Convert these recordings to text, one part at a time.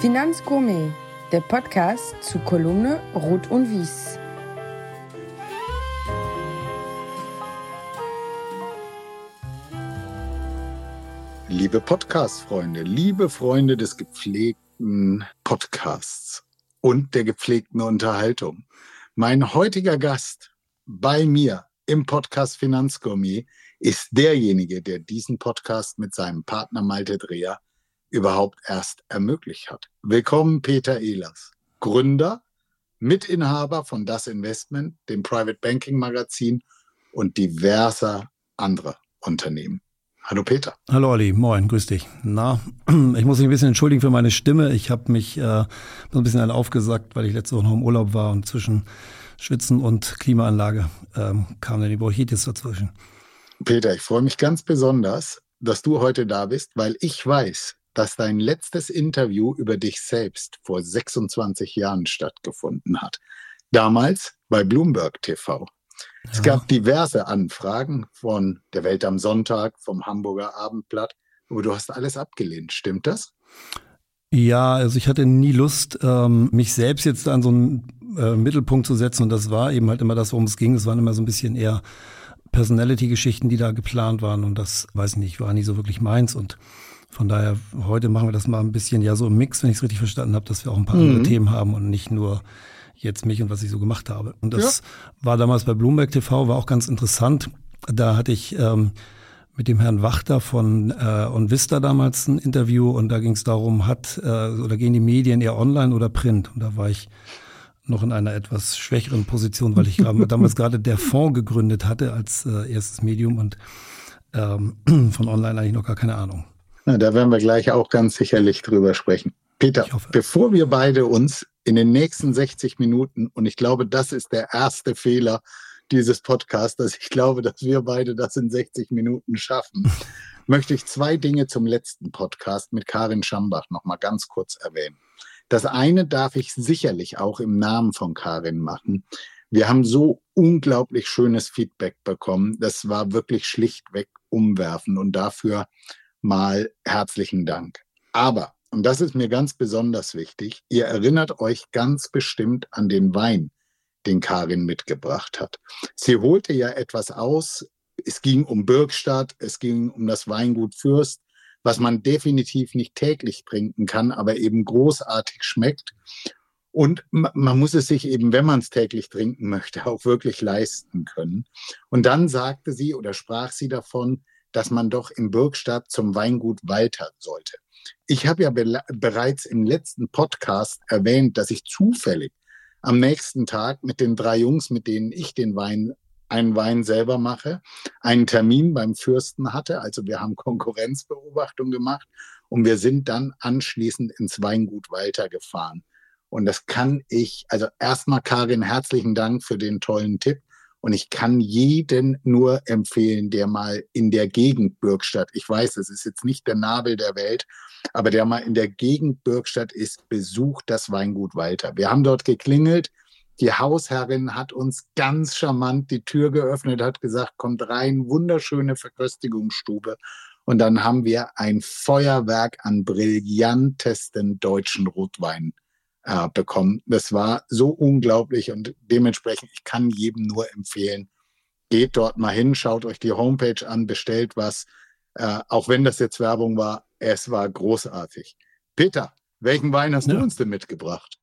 Finanzgourmet, der Podcast zu Kolumne Rot und Wies. Liebe Podcast-Freunde, liebe Freunde des gepflegten Podcasts und der gepflegten Unterhaltung. Mein heutiger Gast bei mir im Podcast Finanzgourmet ist derjenige, der diesen Podcast mit seinem Partner Malte Dreher überhaupt erst ermöglicht hat. Willkommen, Peter Ehlers, Gründer, Mitinhaber von Das Investment, dem Private Banking Magazin und diverser anderer Unternehmen. Hallo Peter. Hallo Olli, moin, grüß dich. Na, ich muss mich ein bisschen entschuldigen für meine Stimme. Ich habe mich äh, so ein bisschen aufgesagt, weil ich letzte Woche noch im Urlaub war und zwischen Schwitzen und Klimaanlage ähm, kam dann die Bronchitis dazwischen. Peter, ich freue mich ganz besonders, dass du heute da bist, weil ich weiß, dass dein letztes Interview über dich selbst vor 26 Jahren stattgefunden hat. Damals bei Bloomberg TV. Ja. Es gab diverse Anfragen von der Welt am Sonntag, vom Hamburger Abendblatt, aber du hast alles abgelehnt. Stimmt das? Ja, also ich hatte nie Lust, ähm, mich selbst jetzt an so einen äh, Mittelpunkt zu setzen und das war eben halt immer das, worum es ging. Es waren immer so ein bisschen eher Personality-Geschichten, die da geplant waren und das, weiß ich nicht, war nie so wirklich meins und von daher, heute machen wir das mal ein bisschen ja so im Mix, wenn ich es richtig verstanden habe, dass wir auch ein paar mhm. andere Themen haben und nicht nur jetzt mich und was ich so gemacht habe. Und das ja. war damals bei Bloomberg TV, war auch ganz interessant. Da hatte ich ähm, mit dem Herrn Wachter von äh, Onvista damals ein Interview und da ging es darum, hat äh, oder gehen die Medien eher online oder print? Und da war ich noch in einer etwas schwächeren Position, weil ich damals gerade der Fonds gegründet hatte als äh, erstes Medium und ähm, von online eigentlich noch gar keine Ahnung. Na, da werden wir gleich auch ganz sicherlich drüber sprechen. Peter, bevor wir beide uns in den nächsten 60 Minuten, und ich glaube, das ist der erste Fehler dieses Podcasts, dass ich glaube, dass wir beide das in 60 Minuten schaffen, möchte ich zwei Dinge zum letzten Podcast mit Karin Schambach noch mal ganz kurz erwähnen. Das eine darf ich sicherlich auch im Namen von Karin machen. Wir haben so unglaublich schönes Feedback bekommen. Das war wirklich schlichtweg umwerfen und dafür mal herzlichen Dank. Aber, und das ist mir ganz besonders wichtig, ihr erinnert euch ganz bestimmt an den Wein, den Karin mitgebracht hat. Sie holte ja etwas aus. Es ging um Birkstadt, es ging um das Weingut Fürst, was man definitiv nicht täglich trinken kann, aber eben großartig schmeckt. Und man muss es sich eben, wenn man es täglich trinken möchte, auch wirklich leisten können. Und dann sagte sie oder sprach sie davon, dass man doch im Burgstadt zum Weingut Walter sollte. Ich habe ja be bereits im letzten Podcast erwähnt, dass ich zufällig am nächsten Tag mit den drei Jungs, mit denen ich den Wein einen Wein selber mache, einen Termin beim Fürsten hatte. Also wir haben Konkurrenzbeobachtung gemacht und wir sind dann anschließend ins Weingut Walter gefahren. Und das kann ich, also erstmal Karin, herzlichen Dank für den tollen Tipp. Und ich kann jeden nur empfehlen, der mal in der Gegend Bürgstadt, ich weiß, es ist jetzt nicht der Nabel der Welt, aber der mal in der Gegend Bürgstadt ist, besucht das Weingut Walter. Wir haben dort geklingelt. Die Hausherrin hat uns ganz charmant die Tür geöffnet, hat gesagt, kommt rein, wunderschöne Verköstigungsstube. Und dann haben wir ein Feuerwerk an brillantesten deutschen Rotweinen äh, bekommen. Das war so unglaublich und dementsprechend, ich kann jedem nur empfehlen, geht dort mal hin, schaut euch die Homepage an, bestellt was. Äh, auch wenn das jetzt Werbung war, es war großartig. Peter, welchen Wein hast ja. du uns denn mitgebracht?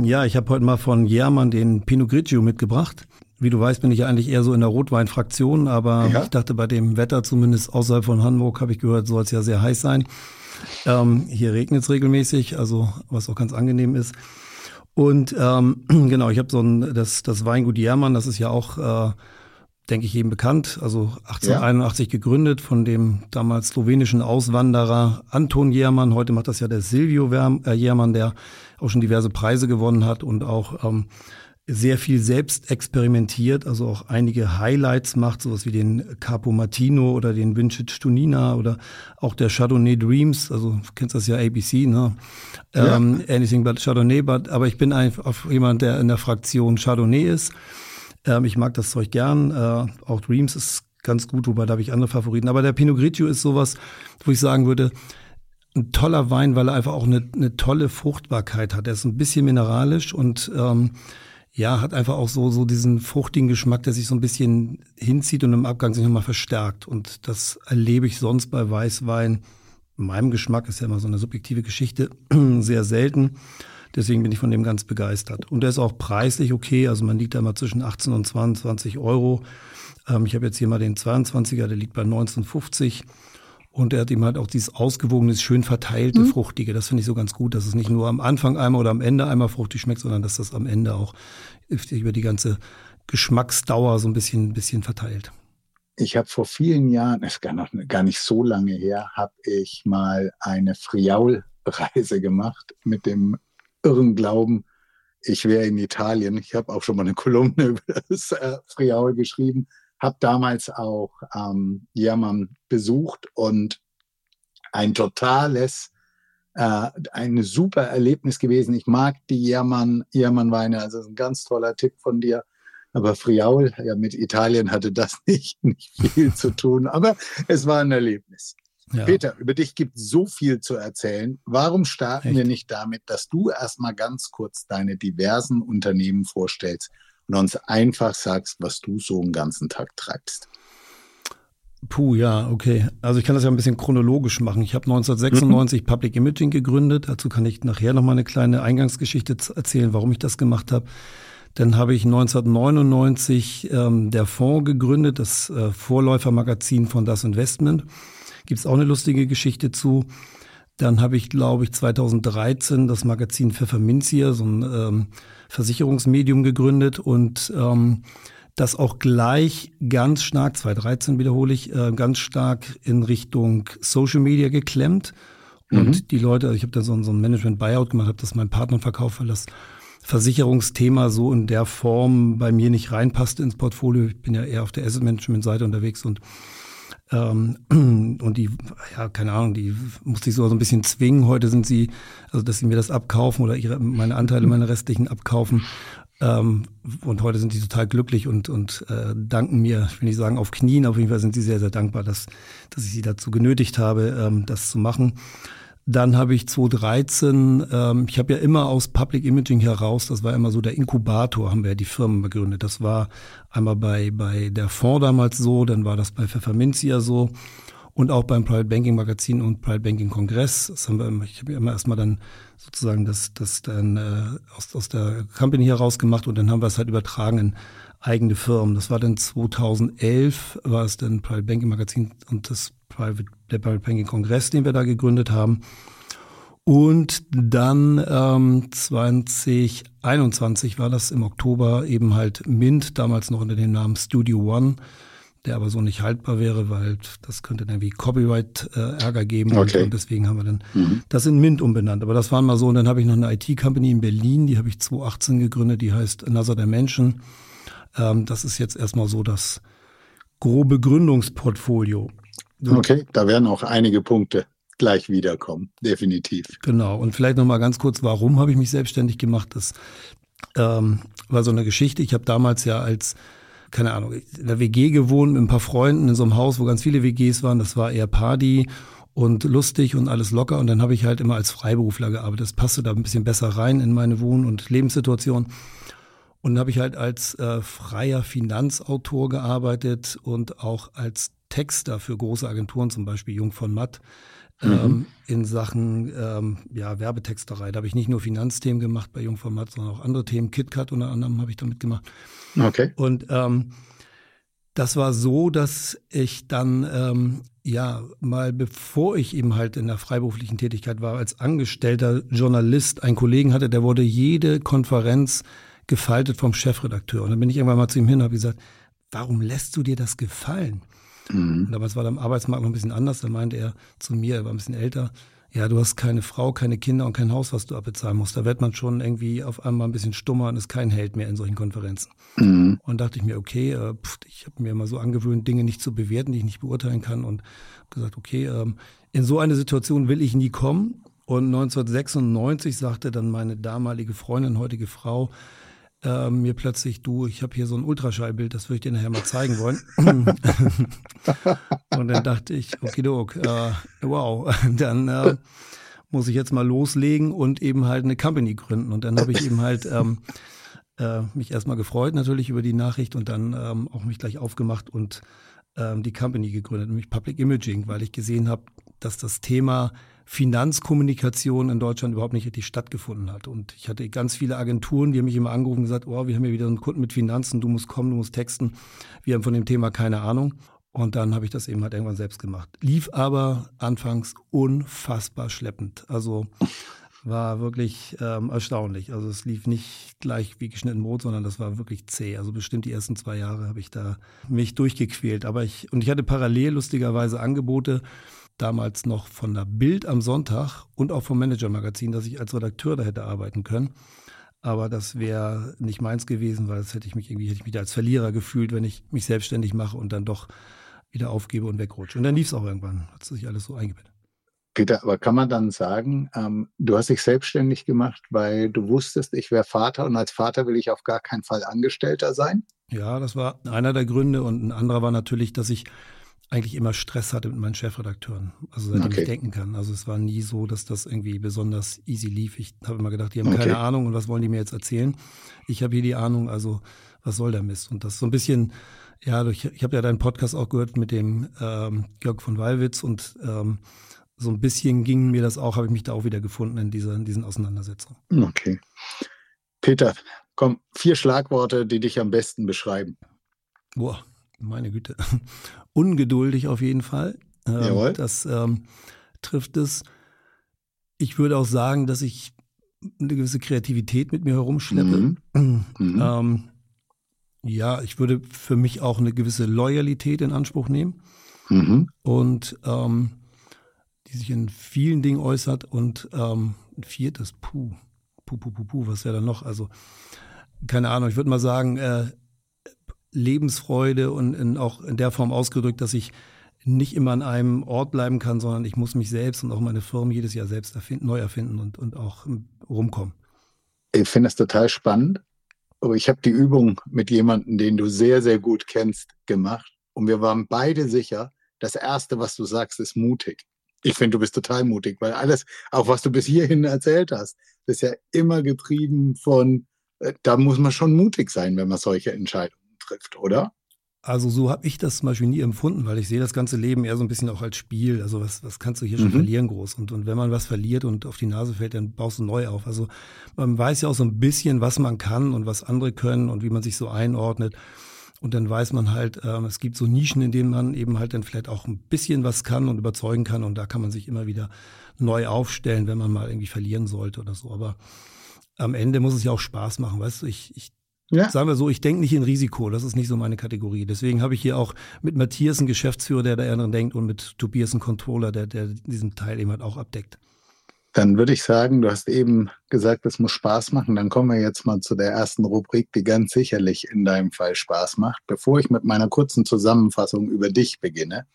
Ja, ich habe heute mal von Jermann den Pinot Grigio mitgebracht. Wie du weißt, bin ich eigentlich eher so in der Rotweinfraktion, aber ja. ich dachte, bei dem Wetter, zumindest außerhalb von Hamburg, habe ich gehört, soll es ja sehr heiß sein. Ähm, hier regnet es regelmäßig, also was auch ganz angenehm ist. Und ähm, genau, ich habe so ein, das, das Weingut Jermann, das ist ja auch, äh, denke ich, jedem bekannt, also 1881 ja. gegründet von dem damals slowenischen Auswanderer Anton Jermann. Heute macht das ja der Silvio äh, Jermann, der auch schon diverse Preise gewonnen hat und auch ähm, sehr viel selbst experimentiert, also auch einige Highlights macht, sowas wie den Capo Martino oder den Vintage Tunina oder auch der Chardonnay Dreams, also du kennst das ja ABC, ne? Ja. Ähm, anything but Chardonnay, but, aber ich bin einfach jemand, der in der Fraktion Chardonnay ist. Ähm, ich mag das Zeug gern, äh, auch Dreams ist ganz gut, wobei da habe ich andere Favoriten. Aber der Pinot Grigio ist sowas, wo ich sagen würde, ein toller Wein, weil er einfach auch eine, eine tolle Fruchtbarkeit hat. Er ist ein bisschen mineralisch und ähm, ja, hat einfach auch so, so diesen fruchtigen Geschmack, der sich so ein bisschen hinzieht und im Abgang sich nochmal verstärkt. Und das erlebe ich sonst bei Weißwein. In meinem Geschmack ist ja immer so eine subjektive Geschichte, sehr selten. Deswegen bin ich von dem ganz begeistert. Und der ist auch preislich okay. Also man liegt da mal zwischen 18 und 22 Euro. Ähm, ich habe jetzt hier mal den 22er, der liegt bei 1950. Und er hat ihm halt auch dieses ausgewogene, schön verteilte, mhm. fruchtige. Das finde ich so ganz gut, dass es nicht nur am Anfang einmal oder am Ende einmal fruchtig schmeckt, sondern dass das am Ende auch über die ganze Geschmacksdauer so ein bisschen, bisschen verteilt. Ich habe vor vielen Jahren, ist gar, noch, gar nicht so lange her, habe ich mal eine Friaul-Reise gemacht mit dem irren Glauben, ich wäre in Italien. Ich habe auch schon mal eine Kolumne über das äh, Friaul geschrieben habe damals auch ähm, Jermann besucht und ein totales, äh, ein super Erlebnis gewesen. Ich mag die Jermann, Jermann-Weine, also ein ganz toller Tipp von dir. Aber Friaul, ja, mit Italien hatte das nicht, nicht viel zu tun, aber es war ein Erlebnis. Ja. Peter, über dich gibt es so viel zu erzählen. Warum starten Echt? wir nicht damit, dass du erstmal ganz kurz deine diversen Unternehmen vorstellst und uns einfach sagst, was du so einen ganzen Tag treibst. Puh, ja, okay. Also ich kann das ja ein bisschen chronologisch machen. Ich habe 1996 mhm. Public Imaging gegründet. Dazu kann ich nachher noch mal eine kleine Eingangsgeschichte erzählen, warum ich das gemacht habe. Dann habe ich 1999 ähm, der Fonds gegründet, das äh, Vorläufermagazin von Das Investment. Gibt es auch eine lustige Geschichte zu. Dann habe ich, glaube ich, 2013 das Magazin Pfefferminzia, so ein ähm, Versicherungsmedium gegründet und ähm, das auch gleich ganz stark, 2013 wiederhole ich, äh, ganz stark in Richtung Social Media geklemmt. Und mhm. die Leute, also ich habe da so, so ein Management-Buyout gemacht, habe das meinem Partner verkauft, weil das Versicherungsthema so in der Form bei mir nicht reinpasste ins Portfolio. Ich bin ja eher auf der Asset-Management-Seite unterwegs und ähm, und die, ja, keine Ahnung, die musste ich so ein bisschen zwingen. Heute sind sie, also dass sie mir das abkaufen oder ihre, meine Anteile, meine restlichen abkaufen. Ähm, und heute sind die total glücklich und, und äh, danken mir, ich will nicht sagen auf Knien, auf jeden Fall sind sie sehr, sehr dankbar, dass, dass ich sie dazu genötigt habe, ähm, das zu machen. Dann habe ich 2013, ähm, ich habe ja immer aus Public Imaging heraus, das war immer so der Inkubator, haben wir ja die Firmen begründet. Das war einmal bei, bei der Fonds damals so, dann war das bei Pfefferminzia so und auch beim Private Banking Magazin und Private Banking Kongress. Das haben wir immer, ich habe ja immer erstmal dann sozusagen das, das dann äh, aus, aus der Company heraus gemacht und dann haben wir es halt übertragen in eigene Firmen. Das war dann 2011, war es dann Private Banking Magazin und das Private, der Private Banking Kongress, den wir da gegründet haben. Und dann ähm, 2021 war das im Oktober eben halt Mint, damals noch unter dem Namen Studio One, der aber so nicht haltbar wäre, weil das könnte dann wie Copyright-Ärger äh, geben. Okay. Und, deswegen haben wir dann mhm. das in Mint umbenannt. Aber das war mal so. Und dann habe ich noch eine IT-Company in Berlin, die habe ich 2018 gegründet, die heißt Another Dimension. Ähm, das ist jetzt erstmal so das grobe Gründungsportfolio. Okay, da werden auch einige Punkte gleich wiederkommen, definitiv. Genau, und vielleicht nochmal ganz kurz, warum habe ich mich selbstständig gemacht? Das ähm, war so eine Geschichte. Ich habe damals ja als, keine Ahnung, in der WG gewohnt mit ein paar Freunden in so einem Haus, wo ganz viele WGs waren. Das war eher Party und lustig und alles locker. Und dann habe ich halt immer als Freiberufler gearbeitet. Das passte da ein bisschen besser rein in meine Wohn- und Lebenssituation. Und dann habe ich halt als äh, freier Finanzautor gearbeitet und auch als Texter für große Agenturen, zum Beispiel Jung von Matt, mhm. ähm, in Sachen ähm, ja, Werbetexterei. Da habe ich nicht nur Finanzthemen gemacht bei Jung von Matt, sondern auch andere Themen. KitKat unter anderem habe ich damit gemacht. Okay. Und ähm, das war so, dass ich dann ähm, ja mal bevor ich eben halt in der freiberuflichen Tätigkeit war als angestellter Journalist einen Kollegen hatte, der wurde jede Konferenz gefaltet vom Chefredakteur. Und dann bin ich irgendwann mal zu ihm hin und habe gesagt, warum lässt du dir das gefallen? Mhm. Und damals war der Arbeitsmarkt noch ein bisschen anders. Da meinte er zu mir, er war ein bisschen älter, ja, du hast keine Frau, keine Kinder und kein Haus, was du abbezahlen musst. Da wird man schon irgendwie auf einmal ein bisschen stummer und ist kein Held mehr in solchen Konferenzen. Mhm. Und dachte ich mir, okay, äh, pff, ich habe mir immer so angewöhnt, Dinge nicht zu bewerten, die ich nicht beurteilen kann und gesagt, okay, ähm, in so eine Situation will ich nie kommen. Und 1996 sagte dann meine damalige Freundin, heutige Frau, äh, mir plötzlich, du, ich habe hier so ein Ultraschallbild, das würde ich dir nachher mal zeigen wollen. und dann dachte ich, okay, okay äh, wow, dann äh, muss ich jetzt mal loslegen und eben halt eine Company gründen. Und dann habe ich eben halt ähm, äh, mich erstmal gefreut natürlich über die Nachricht und dann ähm, auch mich gleich aufgemacht und ähm, die Company gegründet, nämlich Public Imaging, weil ich gesehen habe, dass das Thema Finanzkommunikation in Deutschland überhaupt nicht richtig stattgefunden hat. Und ich hatte ganz viele Agenturen, die haben mich immer angerufen und gesagt, oh, wir haben hier wieder einen Kunden mit Finanzen, du musst kommen, du musst texten. Wir haben von dem Thema keine Ahnung. Und dann habe ich das eben halt irgendwann selbst gemacht. Lief aber anfangs unfassbar schleppend. Also war wirklich ähm, erstaunlich. Also es lief nicht gleich wie geschnitten Brot, sondern das war wirklich zäh. Also bestimmt die ersten zwei Jahre habe ich da mich durchgequält. Aber ich, und ich hatte parallel lustigerweise Angebote, damals noch von der Bild am Sonntag und auch vom Manager-Magazin, dass ich als Redakteur da hätte arbeiten können. Aber das wäre nicht meins gewesen, weil das hätte ich mich irgendwie, hätte ich mich da als Verlierer gefühlt, wenn ich mich selbstständig mache und dann doch wieder aufgebe und wegrutsche. Und dann lief es auch irgendwann, hat sich alles so eingebettet. Peter, aber kann man dann sagen, ähm, du hast dich selbstständig gemacht, weil du wusstest, ich wäre Vater und als Vater will ich auf gar keinen Fall Angestellter sein? Ja, das war einer der Gründe und ein anderer war natürlich, dass ich eigentlich immer Stress hatte mit meinen Chefredakteuren, also seitdem okay. ich denken kann. Also es war nie so, dass das irgendwie besonders easy lief. Ich habe immer gedacht, die haben okay. keine Ahnung und was wollen die mir jetzt erzählen? Ich habe hier die Ahnung, also was soll der Mist? Und das so ein bisschen, ja, ich, ich habe ja deinen Podcast auch gehört mit dem ähm, Georg von Wallwitz und ähm, so ein bisschen ging mir das auch, habe ich mich da auch wieder gefunden in, dieser, in diesen Auseinandersetzungen. Okay. Peter, komm, vier Schlagworte, die dich am besten beschreiben. Boah, meine Güte. Ungeduldig auf jeden Fall. Ähm, Jawohl. Das ähm, trifft es. Ich würde auch sagen, dass ich eine gewisse Kreativität mit mir herumschleppe. Mhm. Mhm. Ähm, ja, ich würde für mich auch eine gewisse Loyalität in Anspruch nehmen. Mhm. Und ähm, die sich in vielen Dingen äußert. Und ähm, ein viertes, puh, puh, puh, puh, puh, was wäre da noch? Also, keine Ahnung, ich würde mal sagen, äh, Lebensfreude und in, auch in der Form ausgedrückt, dass ich nicht immer an einem Ort bleiben kann, sondern ich muss mich selbst und auch meine Firmen jedes Jahr selbst erfinden, neu erfinden und, und auch rumkommen. Ich finde das total spannend. Aber ich habe die Übung mit jemandem, den du sehr, sehr gut kennst, gemacht. Und wir waren beide sicher, das Erste, was du sagst, ist mutig. Ich finde, du bist total mutig, weil alles, auch was du bis hierhin erzählt hast, ist ja immer getrieben von, äh, da muss man schon mutig sein, wenn man solche Entscheidungen trifft, oder? Also so habe ich das zum Beispiel nie empfunden, weil ich sehe das ganze Leben eher so ein bisschen auch als Spiel. Also was, was kannst du hier schon mhm. verlieren groß? Und, und wenn man was verliert und auf die Nase fällt, dann baust du neu auf. Also man weiß ja auch so ein bisschen, was man kann und was andere können und wie man sich so einordnet. Und dann weiß man halt, ähm, es gibt so Nischen, in denen man eben halt dann vielleicht auch ein bisschen was kann und überzeugen kann. Und da kann man sich immer wieder neu aufstellen, wenn man mal irgendwie verlieren sollte oder so. Aber am Ende muss es ja auch Spaß machen, weißt du? Ich, ich ja. Sagen wir so, ich denke nicht in Risiko, das ist nicht so meine Kategorie. Deswegen habe ich hier auch mit Matthias einen Geschäftsführer, der da eher dran denkt und mit Tobias einen Controller, der, der diesen Teil eben halt auch abdeckt. Dann würde ich sagen, du hast eben gesagt, es muss Spaß machen. Dann kommen wir jetzt mal zu der ersten Rubrik, die ganz sicherlich in deinem Fall Spaß macht. Bevor ich mit meiner kurzen Zusammenfassung über dich beginne,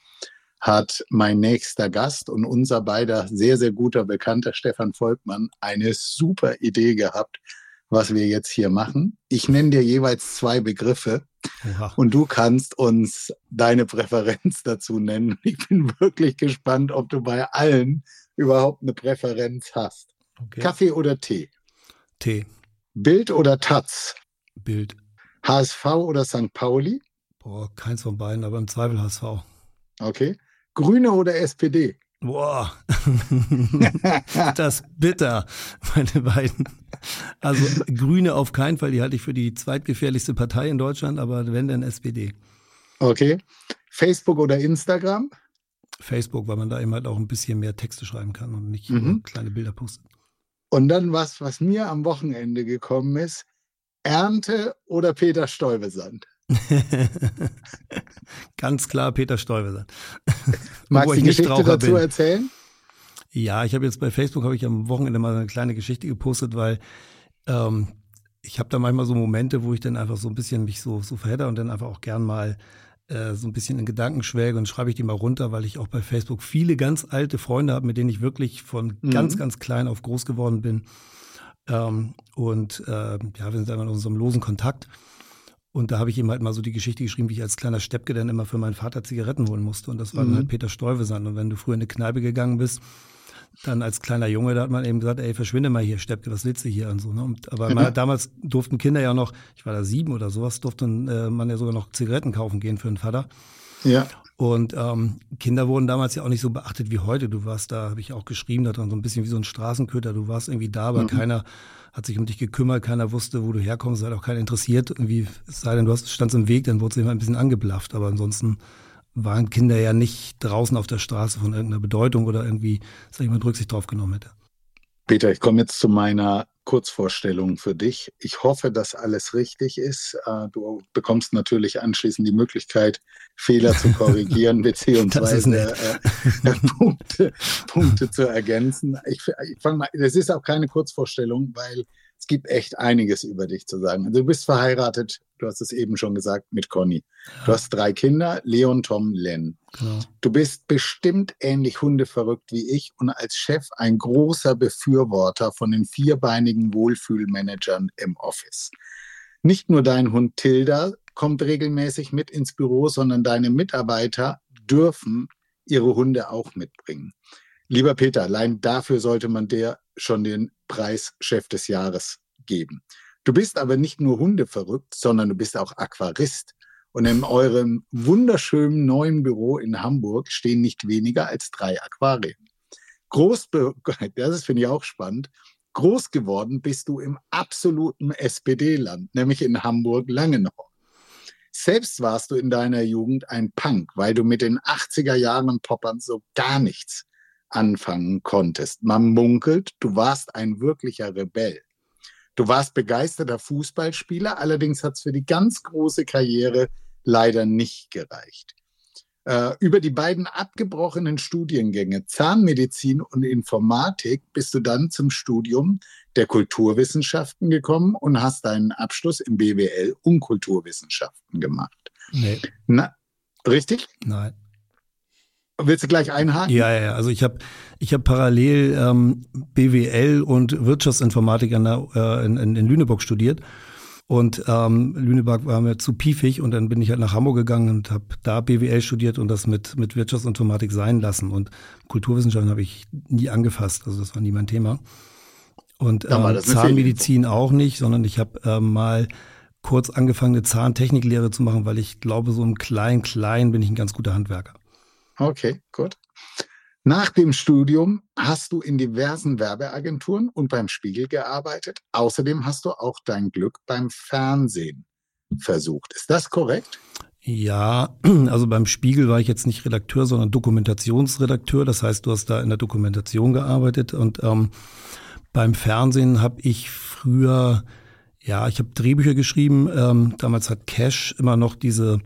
hat mein nächster Gast und unser beider sehr, sehr guter Bekannter Stefan Volkmann eine super Idee gehabt, was wir jetzt hier machen. Ich nenne dir jeweils zwei Begriffe Oha. und du kannst uns deine Präferenz dazu nennen. Ich bin wirklich gespannt, ob du bei allen überhaupt eine Präferenz hast. Okay. Kaffee oder Tee? Tee. Bild oder Taz? Bild. HSV oder St. Pauli? Boah, keins von beiden, aber im Zweifel HSV. Okay. Grüne oder SPD? Boah, das bitter, meine beiden. Also Grüne auf keinen Fall, die halte ich für die zweitgefährlichste Partei in Deutschland, aber wenn dann SPD. Okay. Facebook oder Instagram? Facebook, weil man da eben halt auch ein bisschen mehr Texte schreiben kann und nicht mhm. kleine Bilder postet. Und dann was, was mir am Wochenende gekommen ist, Ernte oder Peter Stolbesand? Ganz klar Peter Stolbesand. Magst du die Geschichte dazu bin. erzählen? Ja, ich habe jetzt bei Facebook habe ich am Wochenende mal eine kleine Geschichte gepostet, weil ähm, ich habe da manchmal so Momente, wo ich dann einfach so ein bisschen mich so, so verhedder und dann einfach auch gern mal äh, so ein bisschen in Gedanken schwelge und schreibe ich die mal runter, weil ich auch bei Facebook viele ganz alte Freunde habe, mit denen ich wirklich von mhm. ganz, ganz klein auf groß geworden bin. Ähm, und äh, ja, wir sind einfach in unserem losen Kontakt. Und da habe ich ihm halt mal so die Geschichte geschrieben, wie ich als kleiner Steppke dann immer für meinen Vater Zigaretten holen musste. Und das war mhm. dann halt Peter Stuyvesant. Und wenn du früher in eine Kneipe gegangen bist, dann als kleiner Junge, da hat man eben gesagt, ey, verschwinde mal hier, Steppke, was willst du hier und so. Ne? Und, aber mhm. damals durften Kinder ja noch, ich war da sieben oder sowas, durfte äh, man ja sogar noch Zigaretten kaufen gehen für den Vater. Ja. Und ähm, Kinder wurden damals ja auch nicht so beachtet wie heute. Du warst da, habe ich auch geschrieben, da dran so ein bisschen wie so ein Straßenköter. Du warst irgendwie da, aber mhm. keiner hat sich um dich gekümmert, keiner wusste, wo du herkommst, es hat auch keiner interessiert. Irgendwie, es sei denn, du hast, standst im Weg, dann wurde es immer ein bisschen angeblafft. Aber ansonsten waren Kinder ja nicht draußen auf der Straße von irgendeiner Bedeutung oder irgendwie, dass jemand Rücksicht drauf genommen hätte. Peter, ich komme jetzt zu meiner Kurzvorstellung für dich. Ich hoffe, dass alles richtig ist. Äh, du bekommst natürlich anschließend die Möglichkeit, Fehler zu korrigieren beziehungsweise äh, Punkte, Punkte zu ergänzen. Ich, ich fange mal, das ist auch keine Kurzvorstellung, weil es gibt echt einiges über dich zu sagen. Also du bist verheiratet, du hast es eben schon gesagt, mit Conny. Du hast drei Kinder, Leon, Tom, Len. Genau. Du bist bestimmt ähnlich hundeverrückt wie ich und als Chef ein großer Befürworter von den vierbeinigen Wohlfühlmanagern im Office. Nicht nur dein Hund Tilda kommt regelmäßig mit ins Büro, sondern deine Mitarbeiter dürfen ihre Hunde auch mitbringen. Lieber Peter, allein dafür sollte man dir schon den Preis Chef des Jahres geben. Du bist aber nicht nur hundeverrückt, sondern du bist auch Aquarist. Und in eurem wunderschönen neuen Büro in Hamburg stehen nicht weniger als drei Aquarien. Groß, das finde ich auch spannend. Groß geworden bist du im absoluten SPD-Land, nämlich in Hamburg-Langenhorn. Selbst warst du in deiner Jugend ein Punk, weil du mit den 80er Jahren Poppern so gar nichts anfangen konntest. Man munkelt, du warst ein wirklicher Rebell. Du warst begeisterter Fußballspieler, allerdings hat es für die ganz große Karriere leider nicht gereicht. Äh, über die beiden abgebrochenen Studiengänge Zahnmedizin und Informatik bist du dann zum Studium der Kulturwissenschaften gekommen und hast deinen Abschluss im BWL und Kulturwissenschaften gemacht. Nee. Na, richtig? Nein. Willst du gleich einhaken? Ja, ja, also ich habe ich hab parallel ähm, BWL und Wirtschaftsinformatik in, äh, in, in Lüneburg studiert. Und ähm, Lüneburg war mir zu piefig und dann bin ich halt nach Hamburg gegangen und habe da BWL studiert und das mit, mit Wirtschaftsinformatik sein lassen. Und Kulturwissenschaften habe ich nie angefasst, also das war nie mein Thema. Und ähm, Zahnmedizin auch nicht, sondern ich habe ähm, mal kurz angefangen, eine Zahntechniklehre zu machen, weil ich glaube, so im Klein, Klein bin ich ein ganz guter Handwerker. Okay, gut. Nach dem Studium hast du in diversen Werbeagenturen und beim Spiegel gearbeitet. Außerdem hast du auch dein Glück beim Fernsehen versucht. Ist das korrekt? Ja, also beim Spiegel war ich jetzt nicht Redakteur, sondern Dokumentationsredakteur. Das heißt, du hast da in der Dokumentation gearbeitet und ähm, beim Fernsehen habe ich früher, ja, ich habe Drehbücher geschrieben. Ähm, damals hat Cash immer noch diese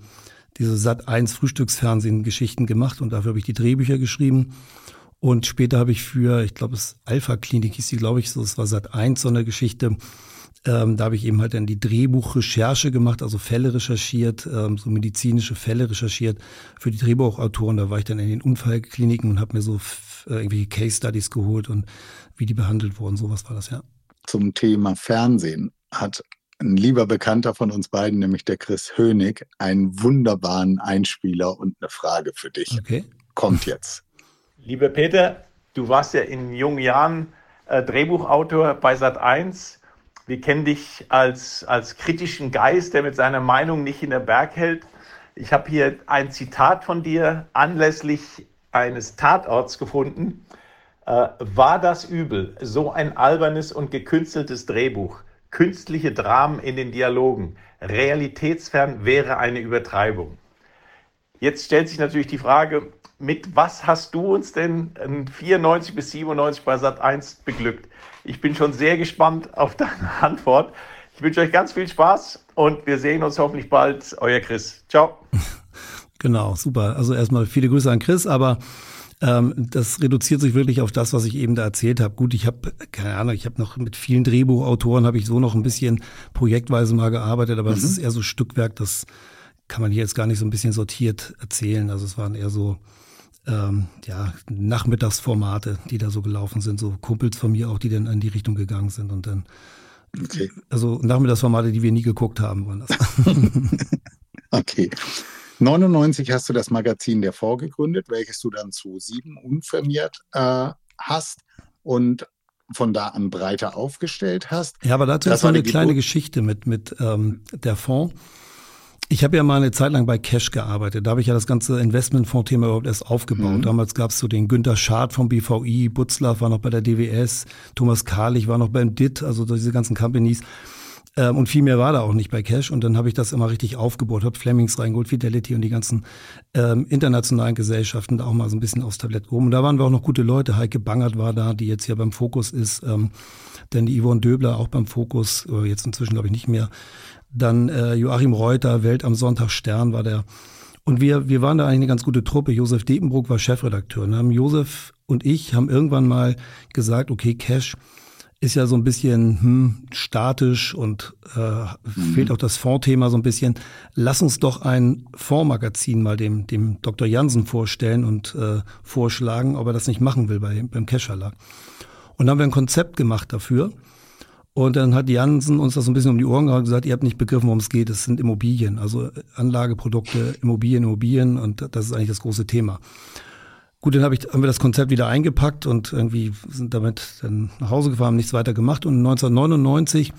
diese Sat 1 Frühstücksfernsehen Geschichten gemacht und dafür habe ich die Drehbücher geschrieben. Und später habe ich für, ich glaube, es Alpha Klinik hieß die, glaube ich, so, es war Sat 1 so eine Geschichte. Ähm, da habe ich eben halt dann die Drehbuchrecherche gemacht, also Fälle recherchiert, ähm, so medizinische Fälle recherchiert für die Drehbuchautoren. Da war ich dann in den Unfallkliniken und habe mir so äh, irgendwelche Case Studies geholt und wie die behandelt wurden. Sowas war das, ja. Zum Thema Fernsehen hat ein lieber Bekannter von uns beiden, nämlich der Chris Hönig, einen wunderbaren Einspieler und eine Frage für dich. Okay. Kommt jetzt. Lieber Peter, du warst ja in jungen Jahren äh, Drehbuchautor bei Sat1. Wir kennen dich als, als kritischen Geist, der mit seiner Meinung nicht in der Berg hält. Ich habe hier ein Zitat von dir anlässlich eines Tatorts gefunden. Äh, war das übel, so ein albernes und gekünsteltes Drehbuch? Künstliche Dramen in den Dialogen. Realitätsfern wäre eine Übertreibung. Jetzt stellt sich natürlich die Frage, mit was hast du uns denn 94 bis 97 bei Sat 1 beglückt? Ich bin schon sehr gespannt auf deine Antwort. Ich wünsche euch ganz viel Spaß und wir sehen uns hoffentlich bald. Euer Chris. Ciao. Genau, super. Also erstmal viele Grüße an Chris, aber das reduziert sich wirklich auf das, was ich eben da erzählt habe. Gut, ich habe keine Ahnung, ich habe noch mit vielen Drehbuchautoren habe ich so noch ein bisschen projektweise mal gearbeitet, aber mhm. das ist eher so Stückwerk, das kann man hier jetzt gar nicht so ein bisschen sortiert erzählen. Also es waren eher so ähm, ja, Nachmittagsformate, die da so gelaufen sind, so Kumpels von mir auch, die dann in die Richtung gegangen sind und dann okay. also Nachmittagsformate, die wir nie geguckt haben, waren das. okay. 99 hast du das Magazin der vorgegründet, welches du dann zu sieben unvermehrt äh, hast und von da an breiter aufgestellt hast. Ja, aber dazu das ist noch eine kleine Geschichte mit, mit ähm, der Fonds. Ich habe ja mal eine Zeit lang bei Cash gearbeitet. Da habe ich ja das ganze Investmentfonds-Thema überhaupt erst aufgebaut. Mhm. Damals gab es so den Günter Schad vom BVI, Butzlaff war noch bei der DWS, Thomas Karlich war noch beim DIT, also diese ganzen Companies. Ähm, und viel mehr war da auch nicht bei Cash. Und dann habe ich das immer richtig aufgebaut, habe Flemings reingeholt, Fidelity und die ganzen ähm, internationalen Gesellschaften da auch mal so ein bisschen aufs Tablett gehoben. Und da waren wir auch noch gute Leute. Heike Bangert war da, die jetzt hier beim Fokus ist. Ähm, denn die Yvonne Döbler auch beim Fokus, jetzt inzwischen glaube ich nicht mehr. Dann äh, Joachim Reuter, Welt am Sonntag Stern war der. Und wir, wir waren da eigentlich eine ganz gute Truppe. Josef Depenbrook war Chefredakteur. Und haben Josef und ich haben irgendwann mal gesagt, okay, Cash ist ja so ein bisschen hm, statisch und äh, mhm. fehlt auch das Fondsthema so ein bisschen. Lass uns doch ein Fondsmagazin mal dem, dem Dr. Jansen vorstellen und äh, vorschlagen, ob er das nicht machen will bei, beim Cash Verlag. Und dann haben wir ein Konzept gemacht dafür. Und dann hat Jansen uns das so ein bisschen um die Ohren gehauen und gesagt, ihr habt nicht begriffen, worum es geht. Es sind Immobilien, also Anlageprodukte, Immobilien, Immobilien und das ist eigentlich das große Thema. Gut, dann hab ich, haben wir das Konzept wieder eingepackt und irgendwie sind damit dann nach Hause gefahren, haben nichts weiter gemacht. Und 1999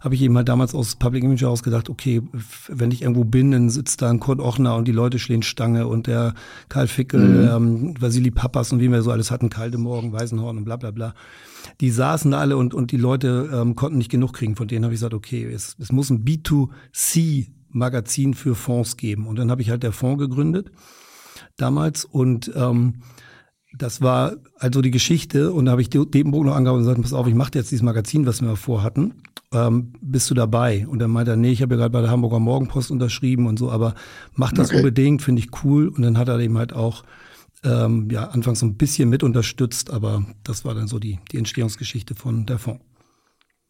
habe ich eben halt damals aus Public Image ausgedacht, okay, wenn ich irgendwo bin, dann sitzt da ein Kurt Ochner und die Leute stehen Stange und der Karl Fickel, mhm. ähm, Vasili Papas und wie wir so alles hatten, Kalte Morgen, Weißenhorn und bla bla bla die saßen da alle und, und die Leute ähm, konnten nicht genug kriegen. Von denen habe ich gesagt, okay, es, es muss ein B2C-Magazin für Fonds geben. Und dann habe ich halt der Fonds gegründet damals und ähm, das war also die Geschichte und da habe ich Depenburg noch angehauen und gesagt, pass auf, ich mache jetzt dieses Magazin, was wir vorhatten. Ähm, bist du dabei? Und dann meinte er, nee, ich habe ja gerade bei der Hamburger Morgenpost unterschrieben und so, aber mach das okay. unbedingt, finde ich cool. Und dann hat er eben halt auch ähm, ja anfangs so ein bisschen mit unterstützt, aber das war dann so die, die Entstehungsgeschichte von der Fonds.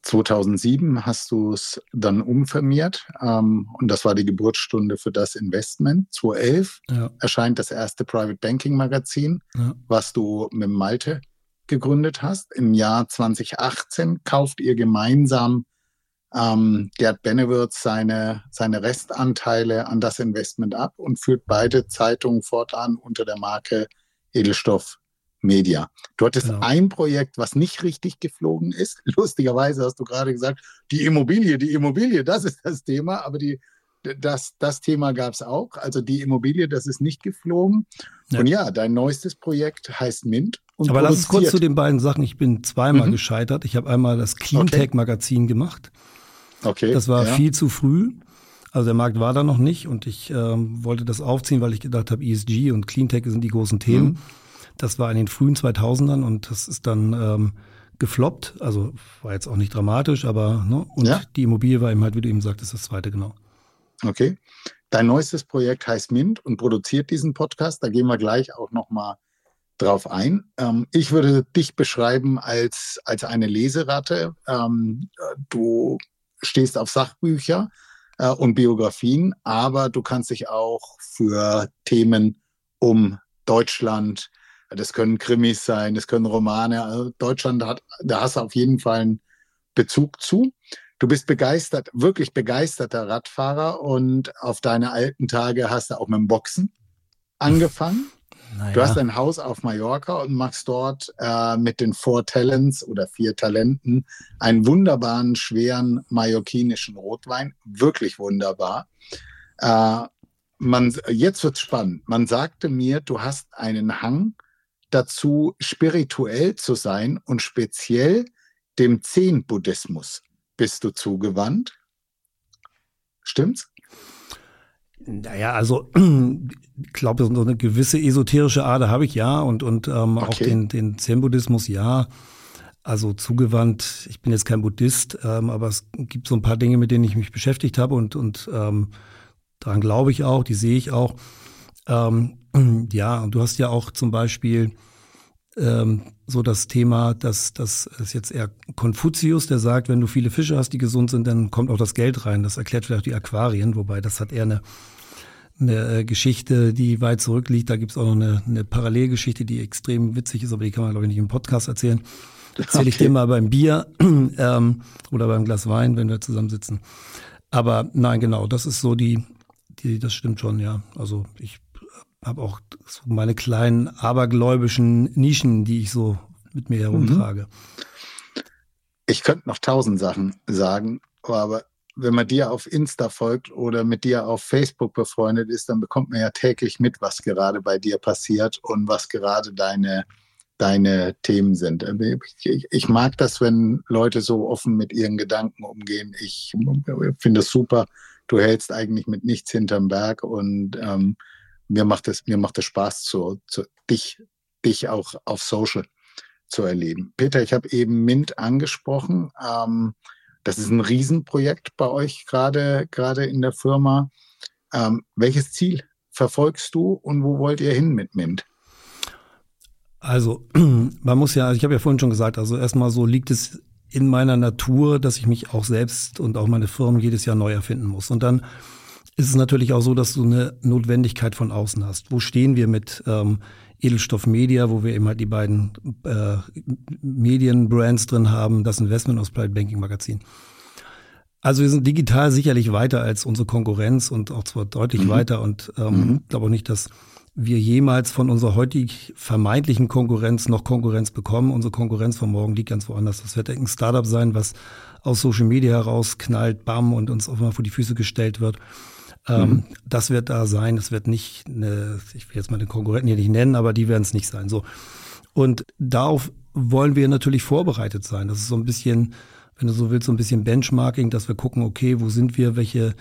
2007 hast du es dann umfirmiert ähm, und das war die Geburtsstunde für das Investment. 2011 ja. erscheint das erste Private Banking Magazin, ja. was du mit Malte gegründet hast. Im Jahr 2018 kauft ihr gemeinsam ähm, Gerd Benewirth seine, seine Restanteile an das Investment ab und führt beide Zeitungen fortan unter der Marke Edelstoff Media. Du hattest genau. ein Projekt, was nicht richtig geflogen ist. Lustigerweise hast du gerade gesagt, die Immobilie, die Immobilie, das ist das Thema, aber die, das, das Thema gab es auch. Also die Immobilie, das ist nicht geflogen. Ja. Und ja, dein neuestes Projekt heißt Mint. aber lass uns kurz zu den beiden Sachen. Ich bin zweimal mhm. gescheitert. Ich habe einmal das Cleantech-Magazin gemacht. Okay. Das war ja. viel zu früh. Also der Markt war da noch nicht und ich ähm, wollte das aufziehen, weil ich gedacht habe, ESG und Cleantech sind die großen Themen. Mhm. Das war in den frühen 2000ern und das ist dann ähm, gefloppt. Also war jetzt auch nicht dramatisch, aber ne? und ja. die Immobilie war eben halt, wie du eben sagtest, das zweite genau. Okay. Dein neuestes Projekt heißt Mint und produziert diesen Podcast. Da gehen wir gleich auch noch mal drauf ein. Ähm, ich würde dich beschreiben als, als eine Leseratte. Ähm, du stehst auf Sachbücher äh, und Biografien, aber du kannst dich auch für Themen um Deutschland, das können Krimis sein, das können Romane, also Deutschland, hat, da hast du auf jeden Fall einen Bezug zu. Du bist begeistert, wirklich begeisterter Radfahrer und auf deine alten Tage hast du auch mit dem Boxen angefangen. Naja. Du hast ein Haus auf Mallorca und machst dort äh, mit den Four Talents oder vier Talenten einen wunderbaren, schweren mallorquinischen Rotwein. Wirklich wunderbar. Äh, man, jetzt wird's spannend. Man sagte mir, du hast einen Hang dazu, spirituell zu sein und speziell dem Zen-Buddhismus bist du zugewandt. Stimmt's? Naja, also ich glaube, so eine gewisse esoterische Ader habe ich ja und, und ähm, okay. auch den, den Zen-Buddhismus ja. Also zugewandt, ich bin jetzt kein Buddhist, ähm, aber es gibt so ein paar Dinge, mit denen ich mich beschäftigt habe und, und ähm, daran glaube ich auch, die sehe ich auch. Ähm, ja, und du hast ja auch zum Beispiel ähm, so das Thema, dass das ist jetzt eher Konfuzius, der sagt, wenn du viele Fische hast, die gesund sind, dann kommt auch das Geld rein. Das erklärt vielleicht die Aquarien, wobei das hat eher eine eine äh, Geschichte, die weit zurückliegt. Da gibt es auch noch eine, eine Parallelgeschichte, die extrem witzig ist, aber die kann man, glaube ich, nicht im Podcast erzählen. Erzähle ich dir mal beim Bier ähm, oder beim Glas Wein, wenn wir zusammensitzen. Aber nein, genau, das ist so die, die das stimmt schon, ja. Also ich habe auch so meine kleinen abergläubischen Nischen, die ich so mit mir herumtrage. Mhm. Ich könnte noch tausend Sachen sagen, aber wenn man dir auf Insta folgt oder mit dir auf Facebook befreundet ist, dann bekommt man ja täglich mit, was gerade bei dir passiert und was gerade deine, deine Themen sind. Ich, ich mag das, wenn Leute so offen mit ihren Gedanken umgehen. Ich finde es super. Du hältst eigentlich mit nichts hinterm Berg und ähm, mir macht es mir macht es Spaß, zu, zu dich, dich auch auf Social zu erleben. Peter, ich habe eben Mint angesprochen. Ähm, das ist ein Riesenprojekt bei euch gerade, gerade in der Firma. Ähm, welches Ziel verfolgst du und wo wollt ihr hin mit Mint? Also, man muss ja, also ich habe ja vorhin schon gesagt, also erstmal so liegt es in meiner Natur, dass ich mich auch selbst und auch meine Firmen jedes Jahr neu erfinden muss. Und dann ist es natürlich auch so, dass du eine Notwendigkeit von außen hast. Wo stehen wir mit ähm, Edelstoff Media, wo wir eben halt die beiden äh, Medienbrands drin haben, das Investment aus Private Banking Magazin. Also wir sind digital sicherlich weiter als unsere Konkurrenz und auch zwar deutlich mhm. weiter und ähm, mhm. glaube auch nicht, dass wir jemals von unserer heutig vermeintlichen Konkurrenz noch Konkurrenz bekommen. Unsere Konkurrenz von morgen liegt ganz woanders. Das wird ein Startup sein, was aus Social Media heraus knallt, bam, und uns auf einmal vor die Füße gestellt wird. Ähm, mhm. Das wird da sein. Es wird nicht eine, ich will jetzt mal den Konkurrenten hier nicht nennen, aber die werden es nicht sein. So. Und darauf wollen wir natürlich vorbereitet sein. Das ist so ein bisschen, wenn du so willst, so ein bisschen Benchmarking, dass wir gucken, okay, wo sind wir, welche